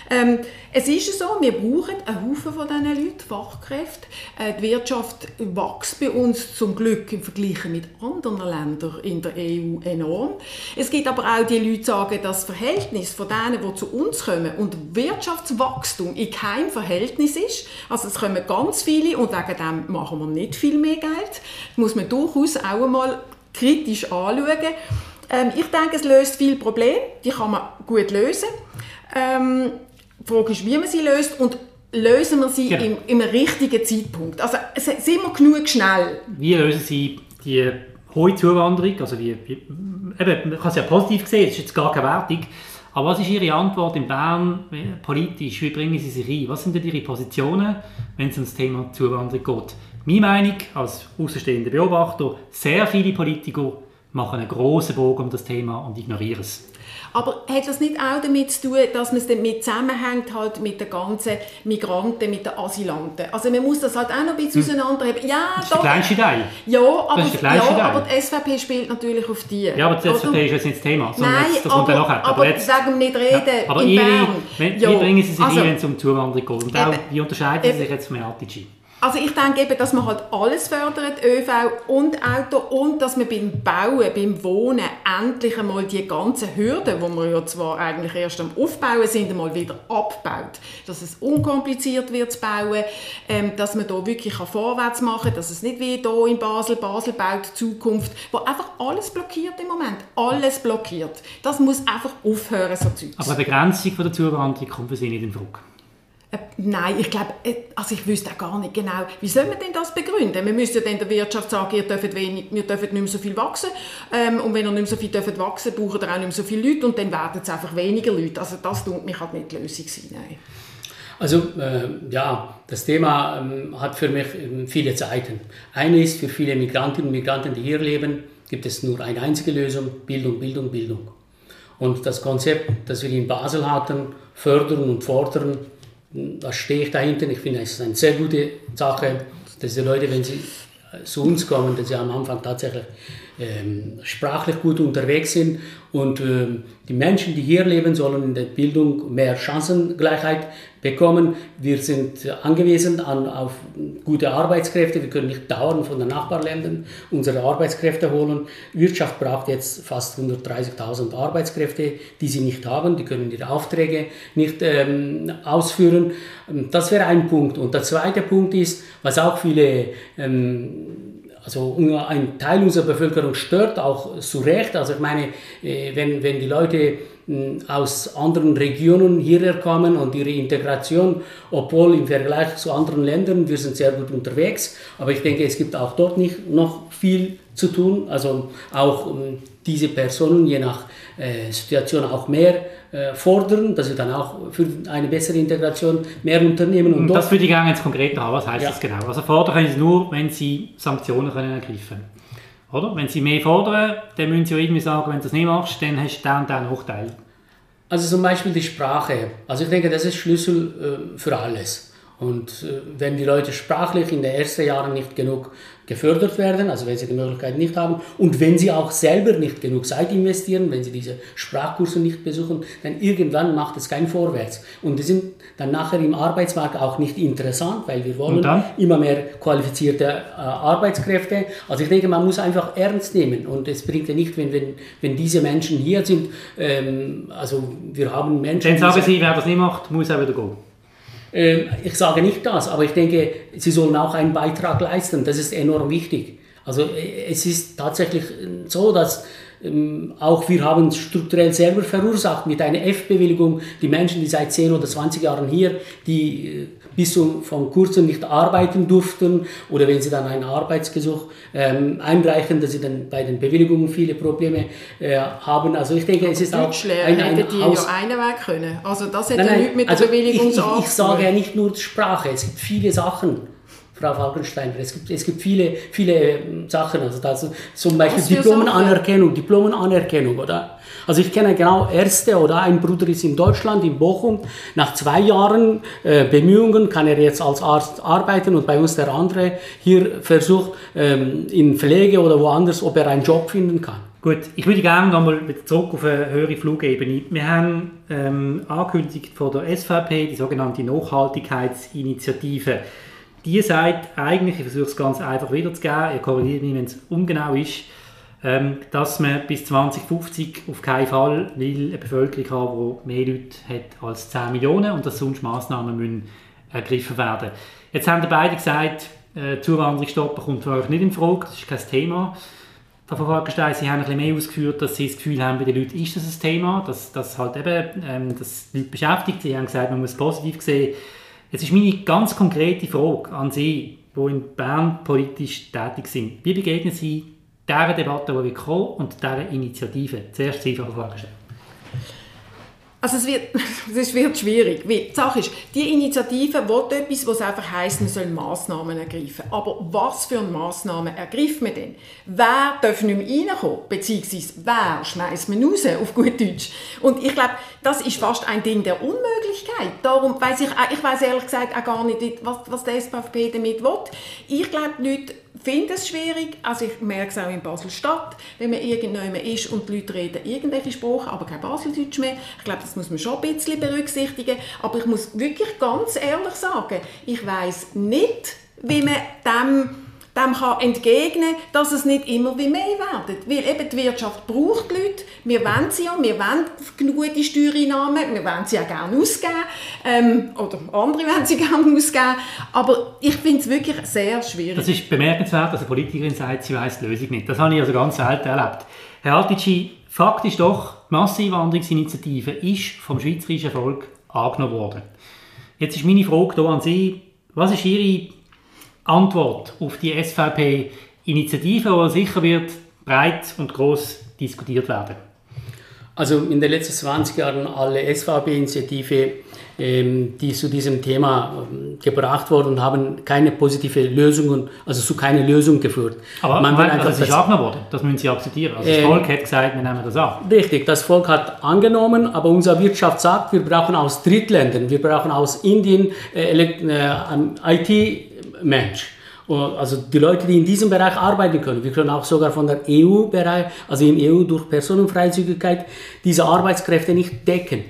Ähm, es ist so, wir brauchen einen Haufen von diesen Leuten, Fachkräfte. Äh, die Wirtschaft wächst bei uns zum Glück im Vergleich mit anderen Ländern in der EU enorm. Es gibt aber auch die Leute, die sagen, das Verhältnis von denen, die zu uns kommen und Wirtschaftswachstum in keinem Verhältnis ist. Also es kommen ganz viele und wegen dem machen wir nicht viel mehr Geld. Das muss man durchaus auch einmal kritisch anschauen. Ähm, ich denke, es löst viele Probleme, die kann man gut lösen. Die Frage ist, wie man sie löst und lösen wir sie ja. im, im richtigen Zeitpunkt. Also sind wir genug schnell? Wie lösen Sie die hohe Zuwanderung? Also wie, wie, eben, man kann es ja positiv sehen, es ist jetzt gar keine Wertung. Aber was ist Ihre Antwort in Bern politisch? Wie bringen Sie sich ein? Was sind denn Ihre Positionen, wenn es um das Thema Zuwanderung geht? Meine Meinung als außenstehender Beobachter, sehr viele Politiker machen einen grossen Bogen um das Thema und ignorieren es. Aber hat das nicht auch damit zu tun, dass man es damit zusammenhängt halt mit den ganzen Migranten, mit den Asylanten? Also man muss das halt auch noch ein bisschen hm. auseinanderheben. Ja, das ist doch, der kleinste Teil. Ja, aber, ja, aber die SVP spielt natürlich auf die. Ja, aber die SVP ist jetzt nicht das Thema, sondern Nein, jetzt, das aber, kommt dann nachher. Aber, aber jetzt, sagen nicht reden ja, aber in ihre, Bern. Wenn, ja, wie bringen Sie sich also, ein, wenn es um Zuwanderung geht? Und auch, wie unterscheiden Sie sich jetzt von Artici? Also ich denke eben, dass man halt alles fördert, ÖV und Auto, und dass man beim Bauen, beim Wohnen endlich einmal die ganzen Hürden, die wir ja zwar eigentlich erst am Aufbauen sind, einmal wieder abbaut. Dass es unkompliziert wird zu bauen, ähm, dass man da wirklich vorwärts machen kann, dass es nicht wie hier in Basel, Basel baut Zukunft, wo einfach alles blockiert im Moment. Alles blockiert. Das muss einfach aufhören, so Zeugs. Aber eine Begrenzung der Zuwanderung kommt für Sie nicht in Frage? Äh, nein, ich glaube, äh, also ich wüsste auch gar nicht genau, wie soll man denn das begründen? Wir müssen ja dann der Wirtschaft sagen, ihr dürft, wenig, ihr dürft nicht mehr so viel wachsen ähm, und wenn ihr nicht mehr so viel dürft wachsen braucht ihr auch nicht mehr so viele Leute und dann werden es einfach weniger Leute. Also das tut mich halt nicht die Lösung sein. Nein. Also äh, ja, das Thema ähm, hat für mich ähm, viele Seiten. Eine ist, für viele Migrantinnen und Migranten, die hier leben, gibt es nur eine einzige Lösung, Bildung, Bildung, Bildung. Und das Konzept, das wir in Basel hatten, fördern und fordern, da stehe ich dahinter. Ich finde, es ist eine sehr gute Sache, dass die Leute, wenn sie zu uns kommen, dass sie am Anfang tatsächlich ähm, sprachlich gut unterwegs sind und ähm, die Menschen, die hier leben, sollen in der Bildung mehr Chancengleichheit bekommen. Wir sind angewiesen an, auf gute Arbeitskräfte. Wir können nicht dauernd von den Nachbarländern unsere Arbeitskräfte holen. Wirtschaft braucht jetzt fast 130.000 Arbeitskräfte, die sie nicht haben. Die können ihre Aufträge nicht ähm, ausführen. Das wäre ein Punkt. Und der zweite Punkt ist, was auch viele ähm, also ein Teil unserer Bevölkerung stört, auch zu Recht. Also ich meine, äh, wenn, wenn die Leute aus anderen Regionen hierher kommen und ihre Integration, obwohl im Vergleich zu anderen Ländern, wir sind sehr gut unterwegs, aber ich denke, es gibt auch dort nicht noch viel zu tun. Also auch diese Personen je nach äh, Situation auch mehr äh, fordern, dass sie dann auch für eine bessere Integration mehr unternehmen. Und, und das würde ich gerne jetzt konkret haben. Was heißt ja. das genau? Also fordern können sie nur, wenn sie Sanktionen können ergreifen Oder? Wenn sie mehr fordern, dann müssen sie ja irgendwie sagen, wenn du das nicht machst, dann hast du den und den Nachteil. Also zum Beispiel die Sprache. Also ich denke, das ist Schlüssel äh, für alles. Und äh, wenn die Leute sprachlich in den ersten Jahren nicht genug gefördert werden, also wenn sie die Möglichkeit nicht haben und wenn sie auch selber nicht genug Zeit investieren, wenn sie diese Sprachkurse nicht besuchen, dann irgendwann macht es kein Vorwärts. Und die sind dann nachher im Arbeitsmarkt auch nicht interessant, weil wir wollen immer mehr qualifizierte äh, Arbeitskräfte. Also ich denke, man muss einfach ernst nehmen und es bringt ja nicht, wenn, wenn, wenn diese Menschen hier sind, ähm, also wir haben Menschen... Dann sagen Sie, wer das nicht macht, muss auch wieder gehen. Ähm, ich sage nicht das, aber ich denke, sie sollen auch einen Beitrag leisten. Das ist enorm wichtig. Also äh, es ist tatsächlich so, dass ähm, auch wir haben strukturell selber verursacht mit einer F-Bewilligung die Menschen, die seit 10 oder 20 Jahren hier, die äh, bis zu, von kurzem nicht arbeiten durften oder wenn sie dann einen Arbeitsgesuch ähm, einreichen, dass sie dann bei den Bewilligungen viele Probleme äh, haben. Also ich denke, es ist auch ein, ein hätte die Haus ja einweg können. Also das hätte ja nichts mit also der Bewilligung ich, ich, ich sage ja nicht nur Sprache, es gibt viele Sachen Frau Falkenstein. Es gibt, es gibt viele, viele ähm, Sachen, also das, zum Beispiel Diplomenanerkennung, Diplomenanerkennung, oder? Also ich kenne genau Erste oder ein Bruder ist in Deutschland, in Bochum. Nach zwei Jahren äh, Bemühungen kann er jetzt als Arzt arbeiten und bei uns der andere hier versucht ähm, in Pflege oder woanders, ob er einen Job finden kann. Gut, ich würde gerne nochmal zurück auf eine höhere Flugebene. Wir haben ähm, angekündigt von der SVP die sogenannte Nachhaltigkeitsinitiative die sagt eigentlich, ich versuche es ganz einfach wiederzugeben, ihr korrigiert mich, wenn es ungenau ist, dass man bis 2050 auf keinen Fall will eine Bevölkerung haben, die mehr Leute hat als 10 Millionen und dass sonst Massnahmen müssen ergriffen werden. Jetzt haben die beide gesagt, äh, Zuwanderung stoppen kommt für euch nicht in Frage, das ist kein Thema. Frau Falkenstein, Sie haben ein mehr ausgeführt, dass Sie das Gefühl haben, bei den Leuten ist das ein Thema, dass das halt eben ähm, das Leute beschäftigt. Sie haben gesagt, man muss positiv sehen, Jetzt ist meine ganz konkrete Frage an Sie, die in Bern politisch tätig sind. Wie begegnen Sie dieser Debatte, die wir kommen, und dieser Initiative? Zuerst Sie, Fragenstein. Also es wird, es wird schwierig. Die Sache ist, die Initiative will etwas, was einfach heisst, man soll Massnahmen ergreifen. Aber was für Massnahmen ergreift man denn? Wer darf nicht mehr reinkommen? Beziehungsweise wer schmeißt man raus, auf gut Deutsch? Und ich glaube, das ist fast ein Ding der Unmöglichkeit. Darum weiss ich, ich weiß ehrlich gesagt auch gar nicht, was, was der SVP damit will. Ich glaube, Leute finde es schwierig. Also ich merke es auch in Basel-Stadt, wenn man irgendjemand ist und die Leute reden irgendwelche Sprachen, aber kein Baseldeutsch mehr. Ich glaube, das muss man schon ein bisschen berücksichtigen. Aber ich muss wirklich ganz ehrlich sagen, ich weiß nicht, wie man dem dem kann entgegnen, dass es nicht immer wie mehr werden. Weil eben die Wirtschaft braucht Leute, wir wollen sie ja, wir wollen gute Steuereinnahmen, wir wollen sie auch gerne ausgeben, ähm, oder andere wollen sie gerne ausgeben, aber ich finde es wirklich sehr schwierig. Das ist bemerkenswert, dass eine Politikerin sagt, sie weiß die Lösung nicht. Das habe ich also ganz selten erlebt. Herr Altici, Fakt ist doch, die Masseneinwanderungsinitiative ist vom schweizerischen Volk angenommen worden. Jetzt ist meine Frage hier an Sie, was ist Ihre Antwort auf die SVP-Initiative, die sicher wird breit und groß diskutiert werden? Also in den letzten 20 Jahren alle SVP-Initiative, ähm, die zu diesem Thema ähm, gebracht wurden, haben keine positive Lösungen, also zu keiner Lösung geführt. Aber man will einfach, das ist angenommen worden, das müssen Sie akzeptieren. Also das äh, Volk hat gesagt, wir nehmen das an. Richtig, das Volk hat angenommen, aber unsere Wirtschaft sagt, wir brauchen aus Drittländern, wir brauchen aus Indien äh, äh, IT Mensch. Also die Leute, die in diesem Bereich arbeiten können, wir können auch sogar von der EU-Bereich, also in EU durch Personenfreizügigkeit, diese Arbeitskräfte nicht decken.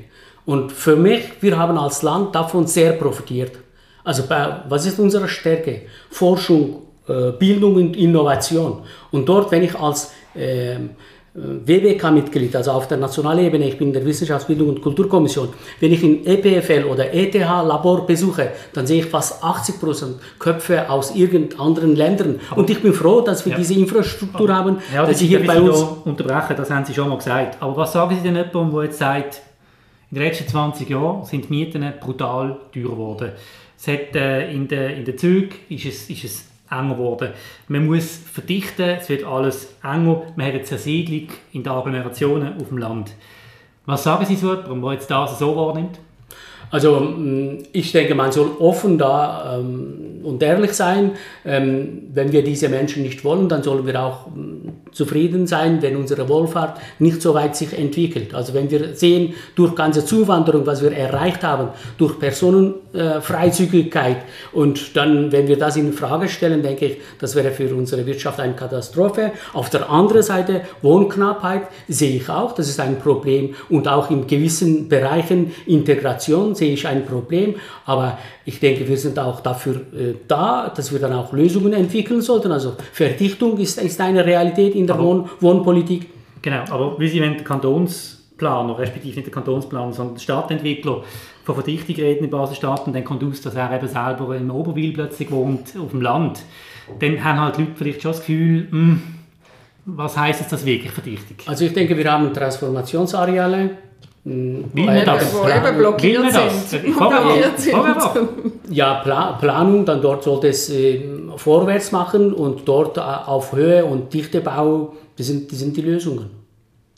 Und für mich, wir haben als Land davon sehr profitiert. Also was ist unsere Stärke? Forschung, äh, Bildung und Innovation. Und dort, wenn ich als äh, WWK-Mitglied, also auf der nationalen Ebene, ich bin in der Wissenschaftsbildung und Kulturkommission, wenn ich in EPFL oder ETH-Labor besuche, dann sehe ich fast 80 Prozent Köpfe aus irgendeinen anderen Ländern. Aber und ich bin froh, dass wir ja. diese Infrastruktur haben, ja, dass Sie hier bei uns... unterbrechen, das haben Sie schon mal gesagt. Aber was sagen Sie denn jemandem, der jetzt sagt, in den letzten 20 Jahren sind Mieten brutal teuer geworden. Es hat, äh, in den in der Zügen ist es, ist es enger geworden. Man muss verdichten, es wird alles enger. Man hat eine Zersiedlung in den Agglomerationen auf dem Land. Was sagen Sie so jemandem, der jetzt das so wahrnimmt? Also mm, ich denke, man soll offen da ähm, und ehrlich sein. Ähm, wenn wir diese Menschen nicht wollen, dann sollen wir auch ähm, zufrieden sein, wenn unsere Wohlfahrt nicht so weit sich entwickelt. Also wenn wir sehen, durch ganze Zuwanderung, was wir erreicht haben, durch Personenfreizügigkeit äh, und dann, wenn wir das in Frage stellen, denke ich, das wäre für unsere Wirtschaft eine Katastrophe. Auf der anderen Seite Wohnknappheit sehe ich auch, das ist ein Problem und auch in gewissen Bereichen Integration sehe ich ein Problem, aber ich denke, wir sind auch dafür äh, da, dass wir dann auch Lösungen entwickeln sollten. Also Verdichtung ist, ist eine Realität in der Wohn Wohnpolitik. Genau, aber wie Sie wenn der Kantonsplaner, respektive nicht der Kantonsplaner, sondern der Stadtentwickler von Verdichtung reden in Basel-Stadt und dann kommt aus, dass er eben selber in Oberwil plötzlich wohnt, auf dem Land, dann haben halt Leute vielleicht schon das Gefühl, mh, hm, was heißt es das wirklich Verdichtung? Also ich denke, wir haben Transformationsareale, Will nicht das? Wo eben blockiert sind. blockiert sind. Ja, Pla Planung, dann dort sollte es äh, vorwärts machen und dort äh, auf Höhe und Dichtebau, das sind, das sind die Lösungen.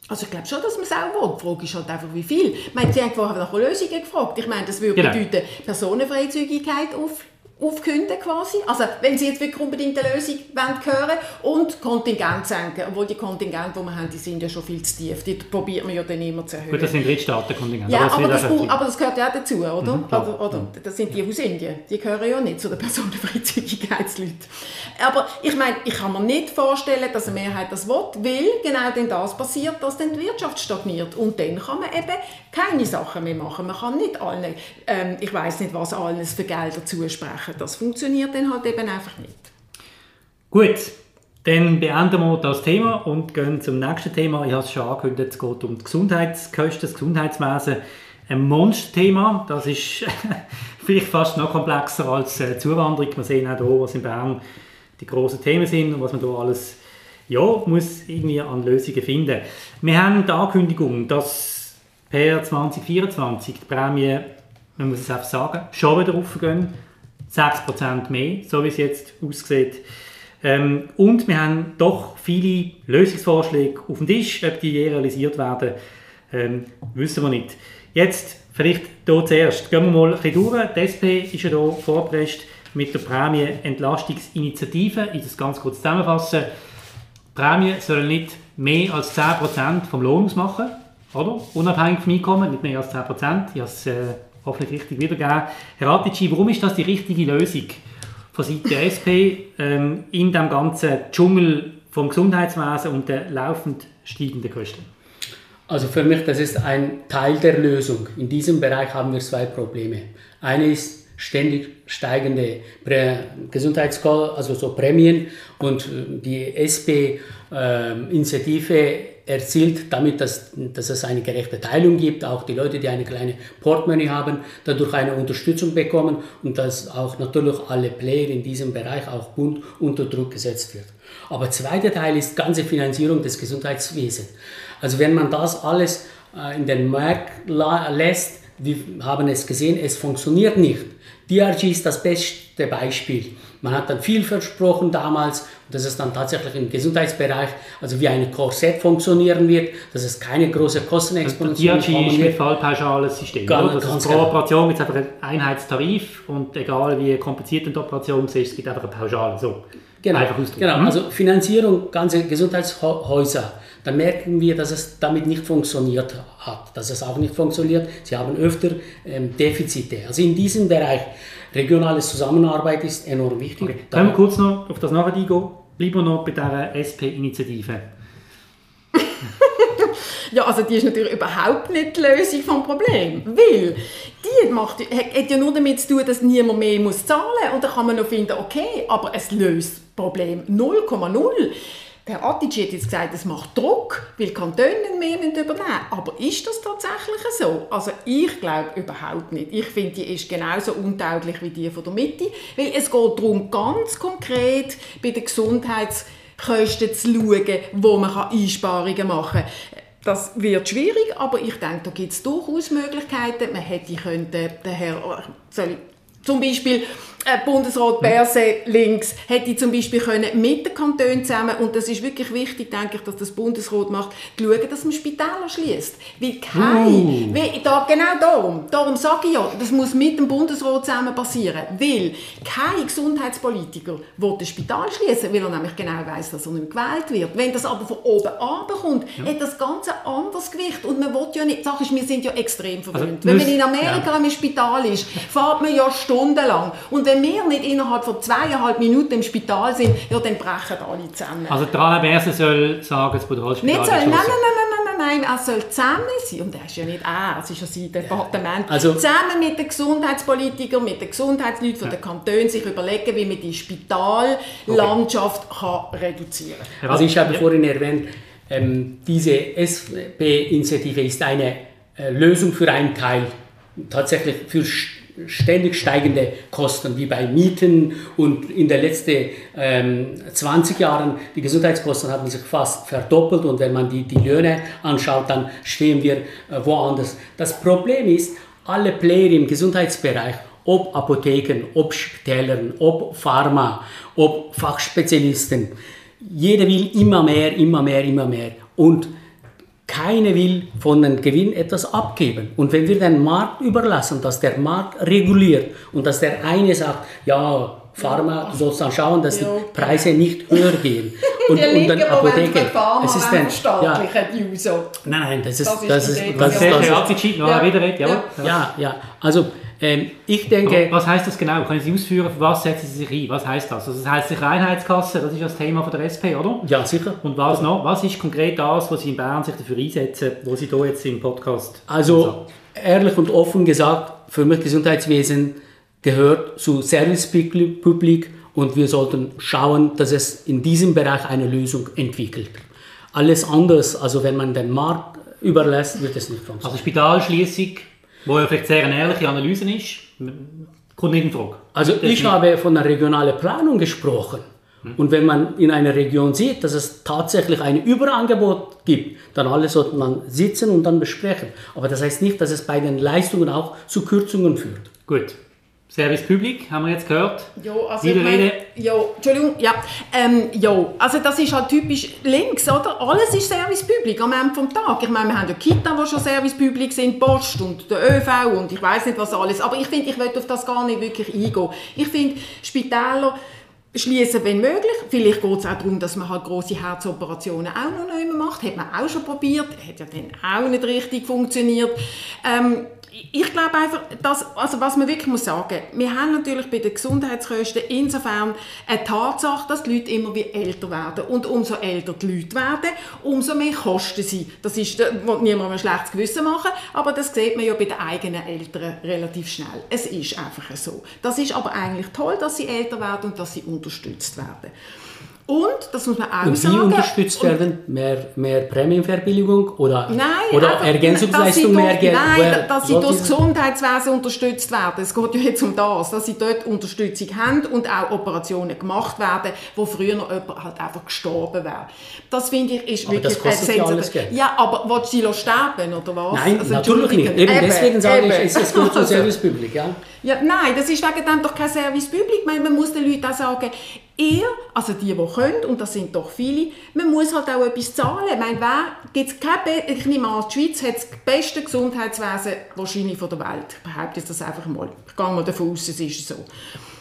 Also ich glaube schon, dass man es auch will. Die Frage ist halt einfach, wie viel. Ich meine, Sie haben vorher nach Lösungen gefragt. Ich meine, das würde genau. bedeuten, Personenfreizügigkeit auf aufkünden quasi. Also wenn Sie jetzt wirklich unbedingt eine Lösung wollen hören und Kontingent senken, obwohl die Kontingente, die wir haben, die sind ja schon viel zu tief. Die probiert man ja dann immer zu erhöhen. Gut, das sind Drittstaaten-Kontingente. Ja, aber das, aber das, gehört ja auch dazu, oder? Mhm, oder, oder das sind die aus Indien. Die gehören ja nicht zu den Personenfreizügigkeitsleuten. Aber ich meine, ich kann mir nicht vorstellen, dass eine Mehrheit das will, weil genau dann das passiert, dass dann die Wirtschaft stagniert. Und dann kann man eben keine Sachen mehr machen. Man kann nicht allen, ähm, ich weiß nicht, was alles für Gelder zusprechen. Das funktioniert dann halt eben einfach nicht. Gut, dann beenden wir das Thema und gehen zum nächsten Thema. Ich habe es schon angekündigt, es geht um die Gesundheitskosten, das Gesundheitswesen. Ein Monsterthema, das ist vielleicht fast noch komplexer als äh, Zuwanderung. Wir sehen auch hier, was in Bern die grossen Themen sind und was man da alles ja, muss irgendwie an Lösungen finden. Wir haben die Ankündigung, dass per 2024 die Prämie, man muss es einfach sagen, schon wieder raufgehen. 6% mehr, so wie es jetzt aussieht. Ähm, und wir haben doch viele Lösungsvorschläge auf dem Tisch. Ob die je realisiert werden, ähm, wissen wir nicht. Jetzt vielleicht hier zuerst. Gehen wir mal ein bisschen durch. Die SP ist ja hier vorgepresst mit der Prämie-Entlastungsinitiative. Ich das ganz kurz zusammenfassen. Die Prämie soll nicht mehr als 10% vom Lohn ausmachen, oder? Unabhängig vom Einkommen, nicht mehr als 10%. Ich habe es äh, hoffentlich richtig wiedergeben. Herr Ratici, warum ist das die richtige Lösung von Seiten der SP ähm, in dem ganzen Dschungel vom Gesundheitswesen und der laufend steigenden Kosten? Also für mich, das ist ein Teil der Lösung. In diesem Bereich haben wir zwei Probleme. Eine ist ständig steigende Gesundheitskosten, also so Prämien und äh, die SP-Initiative äh, erzielt damit, dass, dass es eine gerechte Teilung gibt, auch die Leute, die eine kleine Portemonnaie haben, dadurch eine Unterstützung bekommen und dass auch natürlich alle Player in diesem Bereich auch bunt unter Druck gesetzt wird. Aber zweiter Teil ist ganze Finanzierung des Gesundheitswesens. Also wenn man das alles äh, in den Markt lässt, wir haben es gesehen, es funktioniert nicht. DRG ist das beste Beispiel. Man hat dann viel versprochen damals, dass es dann tatsächlich im Gesundheitsbereich, also wie ein Korsett funktionieren wird, dass es keine große Kostenexplosion gibt. DRG ist mit fallpauschales System. Ganz, das ganz pro genau. Operation gibt es einfach einen Einheitstarif und egal wie kompliziert die Operation ist, es gibt einfach eine Pauschale. So. Genau, genau. Mhm. also Finanzierung ganze Gesundheitshäuser dann merken wir, dass es damit nicht funktioniert hat, dass es auch nicht funktioniert. Sie haben öfter ähm, Defizite. Also in diesem Bereich regionale Zusammenarbeit ist enorm wichtig. Okay. Können wir kurz noch auf das nachher eingehen? Bleiben wir noch bei dieser SP-Initiative. ja, also die ist natürlich überhaupt nicht die Lösung des Problems, weil die macht, hat ja nur damit zu tun, dass niemand mehr muss zahlen muss und dann kann man noch finden, okay, aber es löst das Problem 0,0. Herr Attic hat jetzt gesagt, es macht Druck, weil Kantone mehr übernehmen. Aber ist das tatsächlich so? Also ich glaube überhaupt nicht. Ich finde, die ist genauso untauglich wie die von der Mitte, weil es geht darum, ganz konkret bei den Gesundheitskosten zu schauen, wo man Einsparungen machen kann. Das wird schwierig, aber ich denke, da gibt es durchaus Möglichkeiten. Man hätte können, den Herr, soll zum Beispiel Bundesrat Berse links hätte zum Beispiel können mit den Kantonen zusammen und das ist wirklich wichtig, denke ich, dass das Bundesrat macht, schauen, dass man Spitäler schließt, weil kein, uh. weil, da, genau darum, darum sage ich ja, das muss mit dem Bundesrat zusammen passieren, weil kein Gesundheitspolitiker will das Spital schließen, weil er nämlich genau weiß, dass er nicht gewählt wird. Wenn das aber von oben kommt, ja. hat das Ganze ein anderes Gewicht und man will ja nicht, Sache ist, wir sind ja extrem verwöhnt. Also, Wenn man in Amerika ja. im Spital ist, fährt man ja stundenlang und wenn wir nicht innerhalb von zweieinhalb Minuten im Spital sind, ja, dann brechen alle zusammen. Also der Alain soll sagen, das Bruderholzspital Nicht soll, nein, nein, nein, nein, nein, nein, er soll zusammen sein, und er ist ja nicht er, es ist ja sein Departement, also, zusammen mit den Gesundheitspolitikern, mit den Gesundheitsleuten von ja. den Kantonen sich überlegen, wie man die Spitallandschaft okay. kann reduzieren kann. Also ich habe ja. vorhin erwähnt, ähm, diese SP-Initiative ist eine äh, Lösung für einen Teil, tatsächlich für ständig steigende Kosten, wie bei Mieten und in den letzten ähm, 20 Jahren, die Gesundheitskosten haben sich fast verdoppelt und wenn man die, die Löhne anschaut, dann stehen wir äh, woanders. Das Problem ist, alle Player im Gesundheitsbereich, ob Apotheken, ob Spitälern, ob Pharma, ob Fachspezialisten, jeder will immer mehr, immer mehr, immer mehr. Und keine will von dem Gewinn etwas abgeben. Und wenn wir den Markt überlassen, dass der Markt reguliert und dass der eine sagt, ja, Pharma, du sollst dann schauen, dass die Preise nicht höher gehen. Und, und dann Apotheke. Es ist dann ja, Nein, nein, das ist das ist das ist, das ist, das ist, das ist, ja. ja. ja, ja. Also ähm, ich denke... was heißt das genau? Können Sie ausführen, für was setzen Sie sich ein? Was heißt das? Also das heißt sich Reinheitskasse, das ist das Thema von der SP, oder? Ja, sicher. Und was noch? Was ist konkret das, was Sie in Bern sich dafür einsetzen, wo Sie hier jetzt im Podcast... Also, ehrlich und offen gesagt, für mich Gesundheitswesen gehört zu Servicepublik und wir sollten schauen, dass es in diesem Bereich eine Lösung entwickelt. Alles anders, also wenn man den Markt überlässt, wird es nicht funktionieren. Also Spitalschließung wo ja vielleicht sehr eine ehrliche Analyse ist, kommt nicht in Frage. Also ich habe von einer regionalen Planung gesprochen. Hm. Und wenn man in einer Region sieht, dass es tatsächlich ein Überangebot gibt, dann alle sollten man sitzen und dann besprechen. Aber das heißt nicht, dass es bei den Leistungen auch zu Kürzungen führt. Gut. Service Public, haben wir jetzt gehört. Ja, also ich mein, ja, Entschuldigung, ja, ähm, ja, also das ist halt typisch links, oder? Alles ist Service Public am Ende des Tages. Ich meine, wir haben ja Kita, die schon Service Public sind, Post und der ÖV und ich weiß nicht was alles. Aber ich finde, ich möchte auf das gar nicht wirklich eingehen. Ich finde, Spitäler schließen, wenn möglich. Vielleicht geht es auch darum, dass man halt große Herzoperationen auch noch nicht mehr macht. Hat man auch schon probiert, hat ja dann auch nicht richtig funktioniert. Ähm, ich glaube einfach, dass, also was man wirklich muss sagen, wir haben natürlich bei den Gesundheitskosten insofern eine Tatsache, dass die Leute immer wie älter werden. Und umso älter die Leute werden, umso mehr kosten sie. Das ist, will niemand ein schlechtes Gewissen machen, aber das sieht man ja bei den eigenen Eltern relativ schnell. Es ist einfach so. Das ist aber eigentlich toll, dass sie älter werden und dass sie unterstützt werden. Und, das muss man auch und sagen. wie unterstützt werden? Mehr, mehr Prämienverbilligung oder, nein, oder Ergänzungsleistung mehr Geld? Nein, dass sie durch das Gesundheitswesen unterstützt werden. Es geht ja jetzt um das, dass sie dort Unterstützung haben und auch Operationen gemacht werden, wo früher noch jemand halt einfach gestorben wäre. Das finde ich ist aber wirklich das kostet ja alles Geld. Ja, aber willst du sie sterben oder was? Nein, also, natürlich nicht. Eben, eben, deswegen sage eben. ich, es geht um Service Public. Ja? Ja, nein, das ist wegen dem doch kein Service Public. Man, muss den Leuten auch sagen, ihr, also die, die können, und das sind doch viele, man muss halt auch etwas zahlen. Ich meine, wer, gibt's keine, ich nehme an, die Schweiz hat das beste Gesundheitswesen wahrscheinlich von der Welt. Ich behaupte das einfach mal. Ich gehe mal davon aus, es ist so.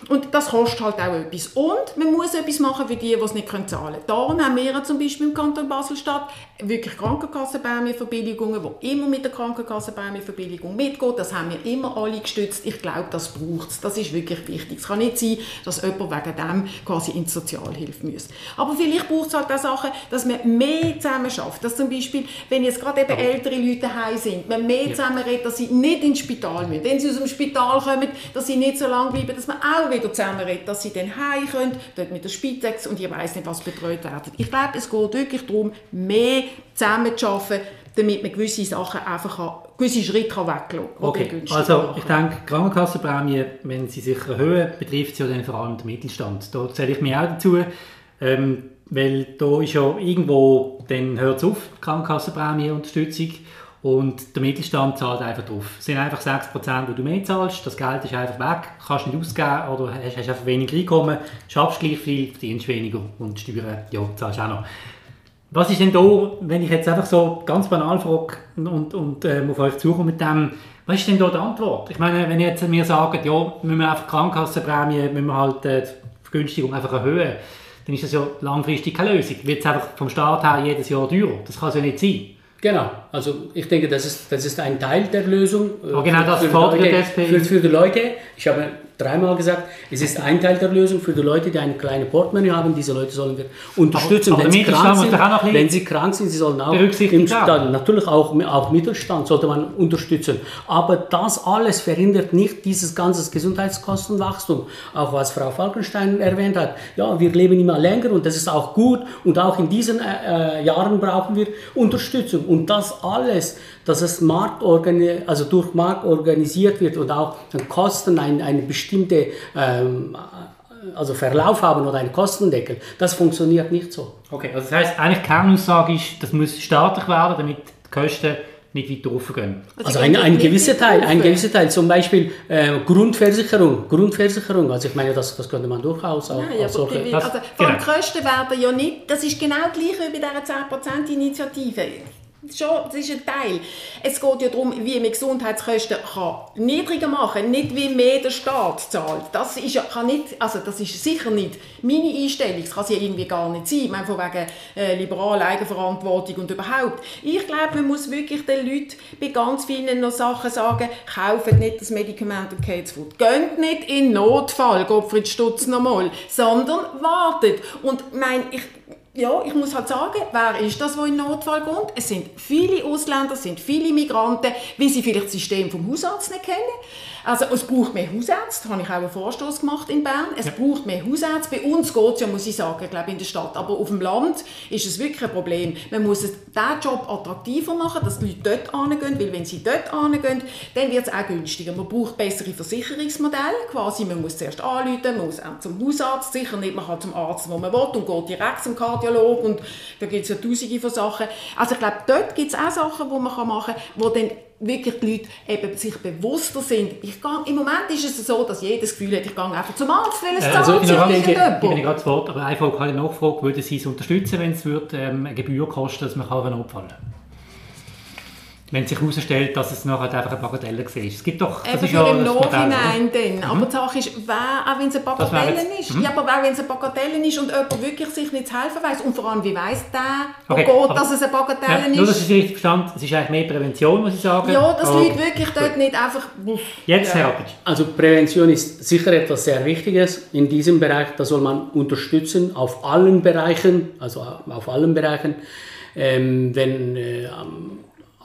Und das kostet halt auch etwas. Und man muss etwas machen für die, die es nicht zahlen können. Darum haben wir zum Beispiel im Kanton Basel-Stadt wirklich Krankenkassenprämienverbilligungen, die immer mit der Krankenkassenprämienverbilligung mitgehen. Das haben wir immer alle gestützt. Ich glaube, das braucht es. Das ist wirklich wichtig. Es kann nicht sein, dass jemand wegen dem quasi in die Sozialhilfe muss. Aber vielleicht braucht es halt auch Sachen, dass man mehr zusammen schafft. Dass zum Beispiel, wenn jetzt gerade eben ältere Leute daheim sind, man mehr zusammen redet, dass sie nicht ins Spital müssen. Wenn sie aus dem Spital kommen, dass sie nicht so lange bleiben, dass man auch wieder zusammen redet, dass sie dann heim können, dort mit der Spitex und ich weiß nicht, was betreut werden. Ich glaube, es geht wirklich darum, mehr zusammen zu arbeiten, damit man gewisse Sachen einfach kann, gewisse Schritte kann weglassen kann. Okay, also ich denke, Krankenkassenprämie, wenn sie sich erhöhen, betrifft sie ja dann vor allem den Mittelstand. Da zähle ich mich auch dazu, ähm, weil da ist ja irgendwo, dann hört es auf, Krankenkassenprämie, Unterstützung, und der Mittelstand zahlt einfach drauf. Es sind einfach 6%, wo du mehr zahlst, das Geld ist einfach weg, kannst nicht ausgeben oder hast, hast einfach weniger Einkommen, schaffst gleich viel, verdienst weniger und Steuern, ja, zahlst auch noch. Was ist denn da, wenn ich jetzt einfach so ganz banal frage und, und ähm, auf euch zukomme mit dem, was ist denn da die Antwort? Ich meine, wenn jetzt mir sagt, ja, müssen wir einfach Krankenkassenprämie, müssen wir halt äh, die Vergünstigung einfach erhöhen, dann ist das ja langfristig keine Lösung. Wird es einfach vom Staat her jedes Jahr teurer? Das kann es ja nicht sein. Genau, also ich denke, das ist, das ist ein Teil der Lösung. Oh, genau, das für, fordert Leute, für, für die Leute. Ich habe dreimal gesagt, es ist ein Teil der Lösung für die Leute, die eine kleine Portemonnaie haben. Diese Leute sollen wir unterstützen, aber, aber wenn, sie krank sind, wenn sie krank sind. Sie sollen auch im Spital, natürlich auch, auch Mittelstand sollte man unterstützen. Aber das alles verhindert nicht dieses ganze Gesundheitskostenwachstum. Auch was Frau Falkenstein erwähnt hat. Ja, wir leben immer länger und das ist auch gut. Und auch in diesen äh, Jahren brauchen wir Unterstützung. Und das alles, dass es Markt also durch Markt organisiert wird und auch Kosten eine, eine bestimmte ähm, also Verlauf haben oder einen Kostendeckel, das funktioniert nicht so. Okay, also das heißt eigentlich die Kernaussage ist, das muss staatlich werden, damit die Kosten nicht weiter raufgehen. Also, also ein, ein gewisser Teil, ein gewisser Teil, zum Beispiel äh, Grundversicherung, Grundversicherung, also ich meine, das, das könnte man durchaus auch Nein, solche... Die, also, genau. Kosten werden ja nicht, das ist genau gleich wie bei dieser 10%-Initiative schon, das ist ein Teil. Es geht ja darum, wie man Gesundheitskosten kann niedriger machen kann, nicht wie mehr der Staat zahlt. Das ist, ja, kann nicht, also das ist sicher nicht meine Einstellung, das kann es ja irgendwie gar nicht sein, ich meine, von wegen äh, liberaler Eigenverantwortung und überhaupt. Ich glaube, man muss wirklich den Leuten bei ganz vielen noch Sachen sagen, kauft nicht das Medikament und geht Food. Geht nicht in Notfall, Gottfried Stutz nochmal, sondern wartet. Und mein, ich, ja, ich muss halt sagen, wer ist das, wo in Notfall kommt? Es sind viele Ausländer, es sind viele Migranten, wie sie vielleicht das System vom Hausarzt nicht kennen. Also es braucht mehr Hausärzte, da habe ich auch einen Vorstoß gemacht in Bern. Es ja. braucht mehr Hausärzte. Bei uns geht es ja, muss ich sagen, glaube in der Stadt. Aber auf dem Land ist es wirklich ein Problem. Man muss diesen Job attraktiver machen, dass die Leute dort hingehen, weil wenn sie dort hingehen, dann wird es auch günstiger. Man braucht bessere Versicherungsmodelle, quasi man muss zuerst anrufen, man muss auch zum Hausarzt, sicher nicht, man kann zum Arzt, wo man will und geht direkt zum Kardiolog und da gibt es ja tausende von Sachen. Also ich glaube, dort gibt es auch Sachen, die man machen kann, wo dann wirklich die Leute eben sich bewusster sind. Ich gehe, Im Moment ist es so, dass jeder das Gefühl hat, ich gehe einfach zum Arzt, weil es äh, also, zahlt sich nicht Ich gerade zu Wort, aber einfach eine Nachfrage, würden Sie es unterstützen, wenn es würde, ähm, eine Gebühr kosten, dass man kann abfallen kann? Wenn sich herausstellt, dass es nachher einfach eine Bagatelle war. Es gibt doch, das Eben ist ja im Nachhinein dann. Mhm. Aber die Sache ist, wer, auch wenn es eine Bagatelle ist, mhm. ja, aber auch wenn es eine Bagatelle ist und jemand wirklich sich nicht zu helfen weiss, und vor allem, wie weiss der, okay, oh Gott, dass es eine Bagatelle ja, ist. Nur, dass ich richtig verstanden es ist eigentlich mehr Prävention, muss ich sagen. Ja, dass oh. Leute wirklich dort nicht einfach... Jetzt, ja. Herr Also Prävention ist sicher etwas sehr Wichtiges. In diesem Bereich, da soll man unterstützen, auf allen Bereichen, also auf allen Bereichen. Ähm, wenn... Äh,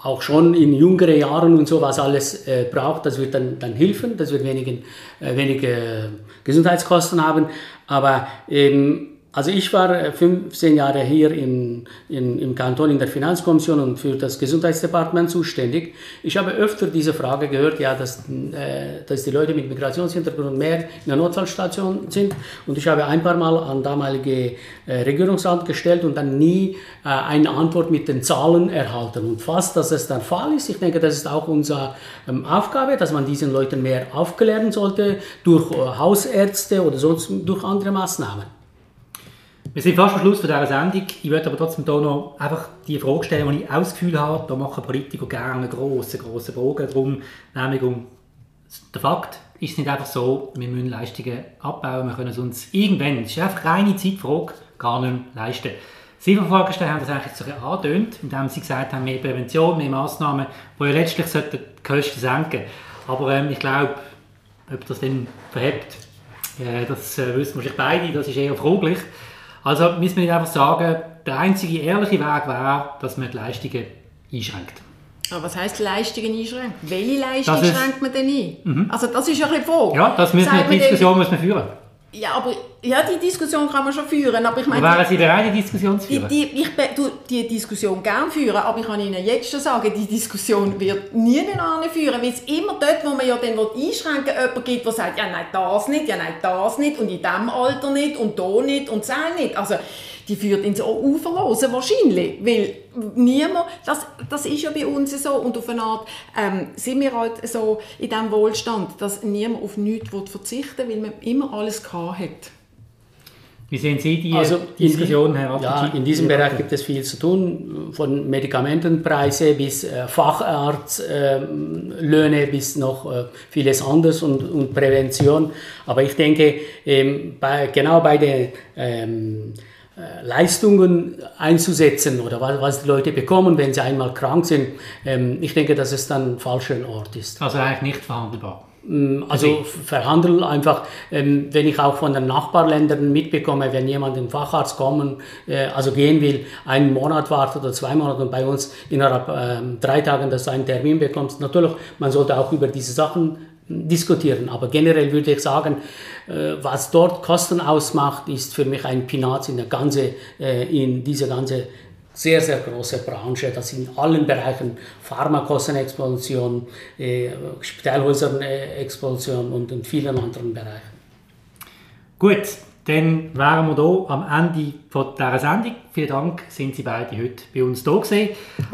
auch schon in jüngeren Jahren und so was alles äh, braucht, das wird dann, dann helfen, das wird weniger, äh, weniger Gesundheitskosten haben. Aber ähm, also ich war 15 äh, Jahre hier in, in, im Kanton in der Finanzkommission und für das Gesundheitsdepartement zuständig. Ich habe öfter diese Frage gehört, ja, dass, äh, dass die Leute mit Migrationshintergrund mehr in der Notfallstation sind. Und ich habe ein paar Mal an damalige äh, Regierungsamt gestellt und dann nie äh, eine Antwort mit den Zahlen erhalten. Und fast, dass es der Fall ist, ich denke, das ist auch unsere ähm, Aufgabe, dass man diesen Leuten mehr aufklären sollte durch äh, Hausärzte oder sonst durch andere Maßnahmen. Wir sind fast am Schluss von dieser Sendung. Ich würde aber trotzdem hier noch einfach die Frage stellen, die ich auch das Gefühl habe, da machen Politiker gerne einen grossen, grossen Bogen darum, nämlich um den Fakt, ist es nicht einfach so, wir müssen Leistungen abbauen, wir können es uns irgendwann, es ist einfach reine Zeitfrage, gar nicht mehr leisten. Sie von haben das eigentlich so angetönt, indem sie gesagt haben, mehr Prävention, mehr Massnahmen, die ja letztlich die Kosten senken Aber ähm, ich glaube, ob das dann verhebt, äh, das äh, wissen wahrscheinlich beide, das ist eher fraglich. Also müssen wir nicht einfach sagen, der einzige ehrliche Weg wäre, dass man die Leistungen einschränkt. Aber was heisst Leistungen einschränken? Welche Leistungen schränkt man denn ein? Mhm. Also das ist ja ein bisschen vor. Ja, das müssen wir, die Diskussion müssen wir führen. Ja, aber ja, die Diskussion kann man schon führen, aber ich meine... Wären Sie bereit, die Diskussion zu führen? Die, die, ich tu die Diskussion gerne führen, aber ich kann Ihnen jetzt schon sagen, die Diskussion wird nie führen, weil es immer dort, wo man ja dann einschränken will, jemanden gibt, der sagt, ja nein, das nicht, ja nein, das nicht und in diesem Alter nicht und da nicht und das nicht. Also die führt ins Uferlose wahrscheinlich, weil niemand, das, das ist ja bei uns so und auf eine Art ähm, sind wir halt so in diesem Wohlstand, dass niemand auf nichts verzichten will, weil man immer alles gehabt hat. Wie sehen Sie die also Diskussion, Herr Ja, in diesem Bereich gibt es viel zu tun, von Medikamentenpreise bis äh, Facharztlöhne äh, bis noch äh, vieles anderes und, und, Prävention. Aber ich denke, ähm, bei, genau bei den ähm, äh, Leistungen einzusetzen oder was, was, die Leute bekommen, wenn sie einmal krank sind. Ähm, ich denke, dass es dann ein falscher Ort ist. Also eigentlich nicht verhandelbar. Mm, also verhandeln einfach, ähm, wenn ich auch von den Nachbarländern mitbekomme, wenn jemand im Facharzt kommen, äh, also gehen will, einen Monat wartet oder zwei Monate und bei uns innerhalb ähm, drei Tagen, dass du einen Termin bekommst. Natürlich, man sollte auch über diese Sachen diskutieren. Aber generell würde ich sagen, äh, was dort Kosten ausmacht, ist für mich ein Pinaz in, der ganze, äh, in dieser ganze sehr, sehr große Branche. Das in allen Bereichen Pharmakostenexplosion, äh, Spitalhäusern-Explosion und in vielen anderen Bereichen. Gut, dann wären wir hier am Ende von dieser Sendung. Vielen Dank, sind Sie beide heute bei uns hier gewesen.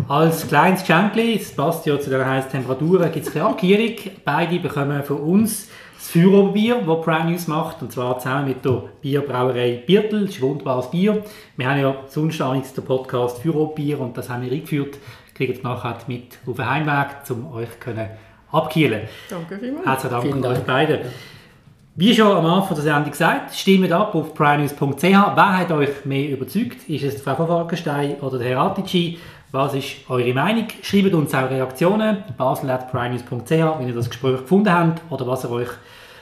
Als kleines Geschenk, es passt ja zu den heißen Temperaturen, gibt es eine Abkehrung. Beide bekommen von uns das Führerbier, das Prime News macht, und zwar zusammen mit der Bierbrauerei Birtel. Das ist wunderbares Bier. Wir haben ja sonst auch den Podcast Führerbier und das haben wir eingeführt. Kriegt es nachher mit auf den Heimweg, um euch können abkühlen. Danke vielmals. Herzlichen Dank, Vielen Dank. euch beiden. Wie schon am Anfang der Sendung gesagt, stimmt ab auf primenews.ch. Wer hat euch mehr überzeugt? Ist es Frau von Falkenstein oder der Herr Atici? Was ist eure Meinung? Schreibt uns auch Reaktionen basel.primenews.ch, wenn ihr das Gespräch gefunden habt oder was ihr euch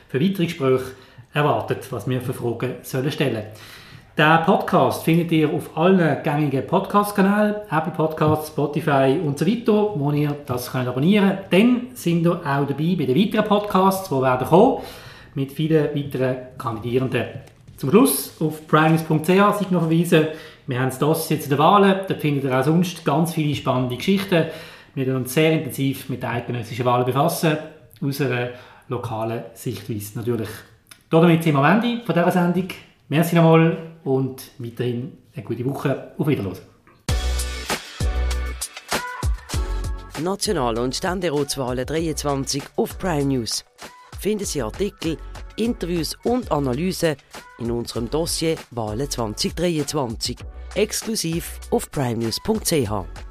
für weitere Gespräche erwartet, was wir für Fragen sollen stellen Den Podcast findet ihr auf allen gängigen Podcast-Kanälen, Apple Podcasts, Spotify und so weiter, wo ihr das könnt abonnieren könnt. Dann sind wir auch dabei bei den weiteren Podcasts, die werden kommen mit vielen weiteren Kandidierenden. Zum Schluss auf primenews.ch sich noch verweisen. Wir haben das jetzt in der Wahlen. Da findet ihr auch sonst ganz viele spannende Geschichten. Wir werden uns sehr intensiv mit eidgenössischen Wahlen befassen, aus einer lokalen Sichtweise natürlich. Damit sind wir am Ende von dieser Sendung. Merci nochmal und weiterhin eine gute Woche. Auf Wiedersehen. National- und Ständeratswahlen 23 auf Prime News finden Sie Artikel, Interviews und Analysen in unserem Dossier Wahlen 2023, exklusiv auf primenews.ch.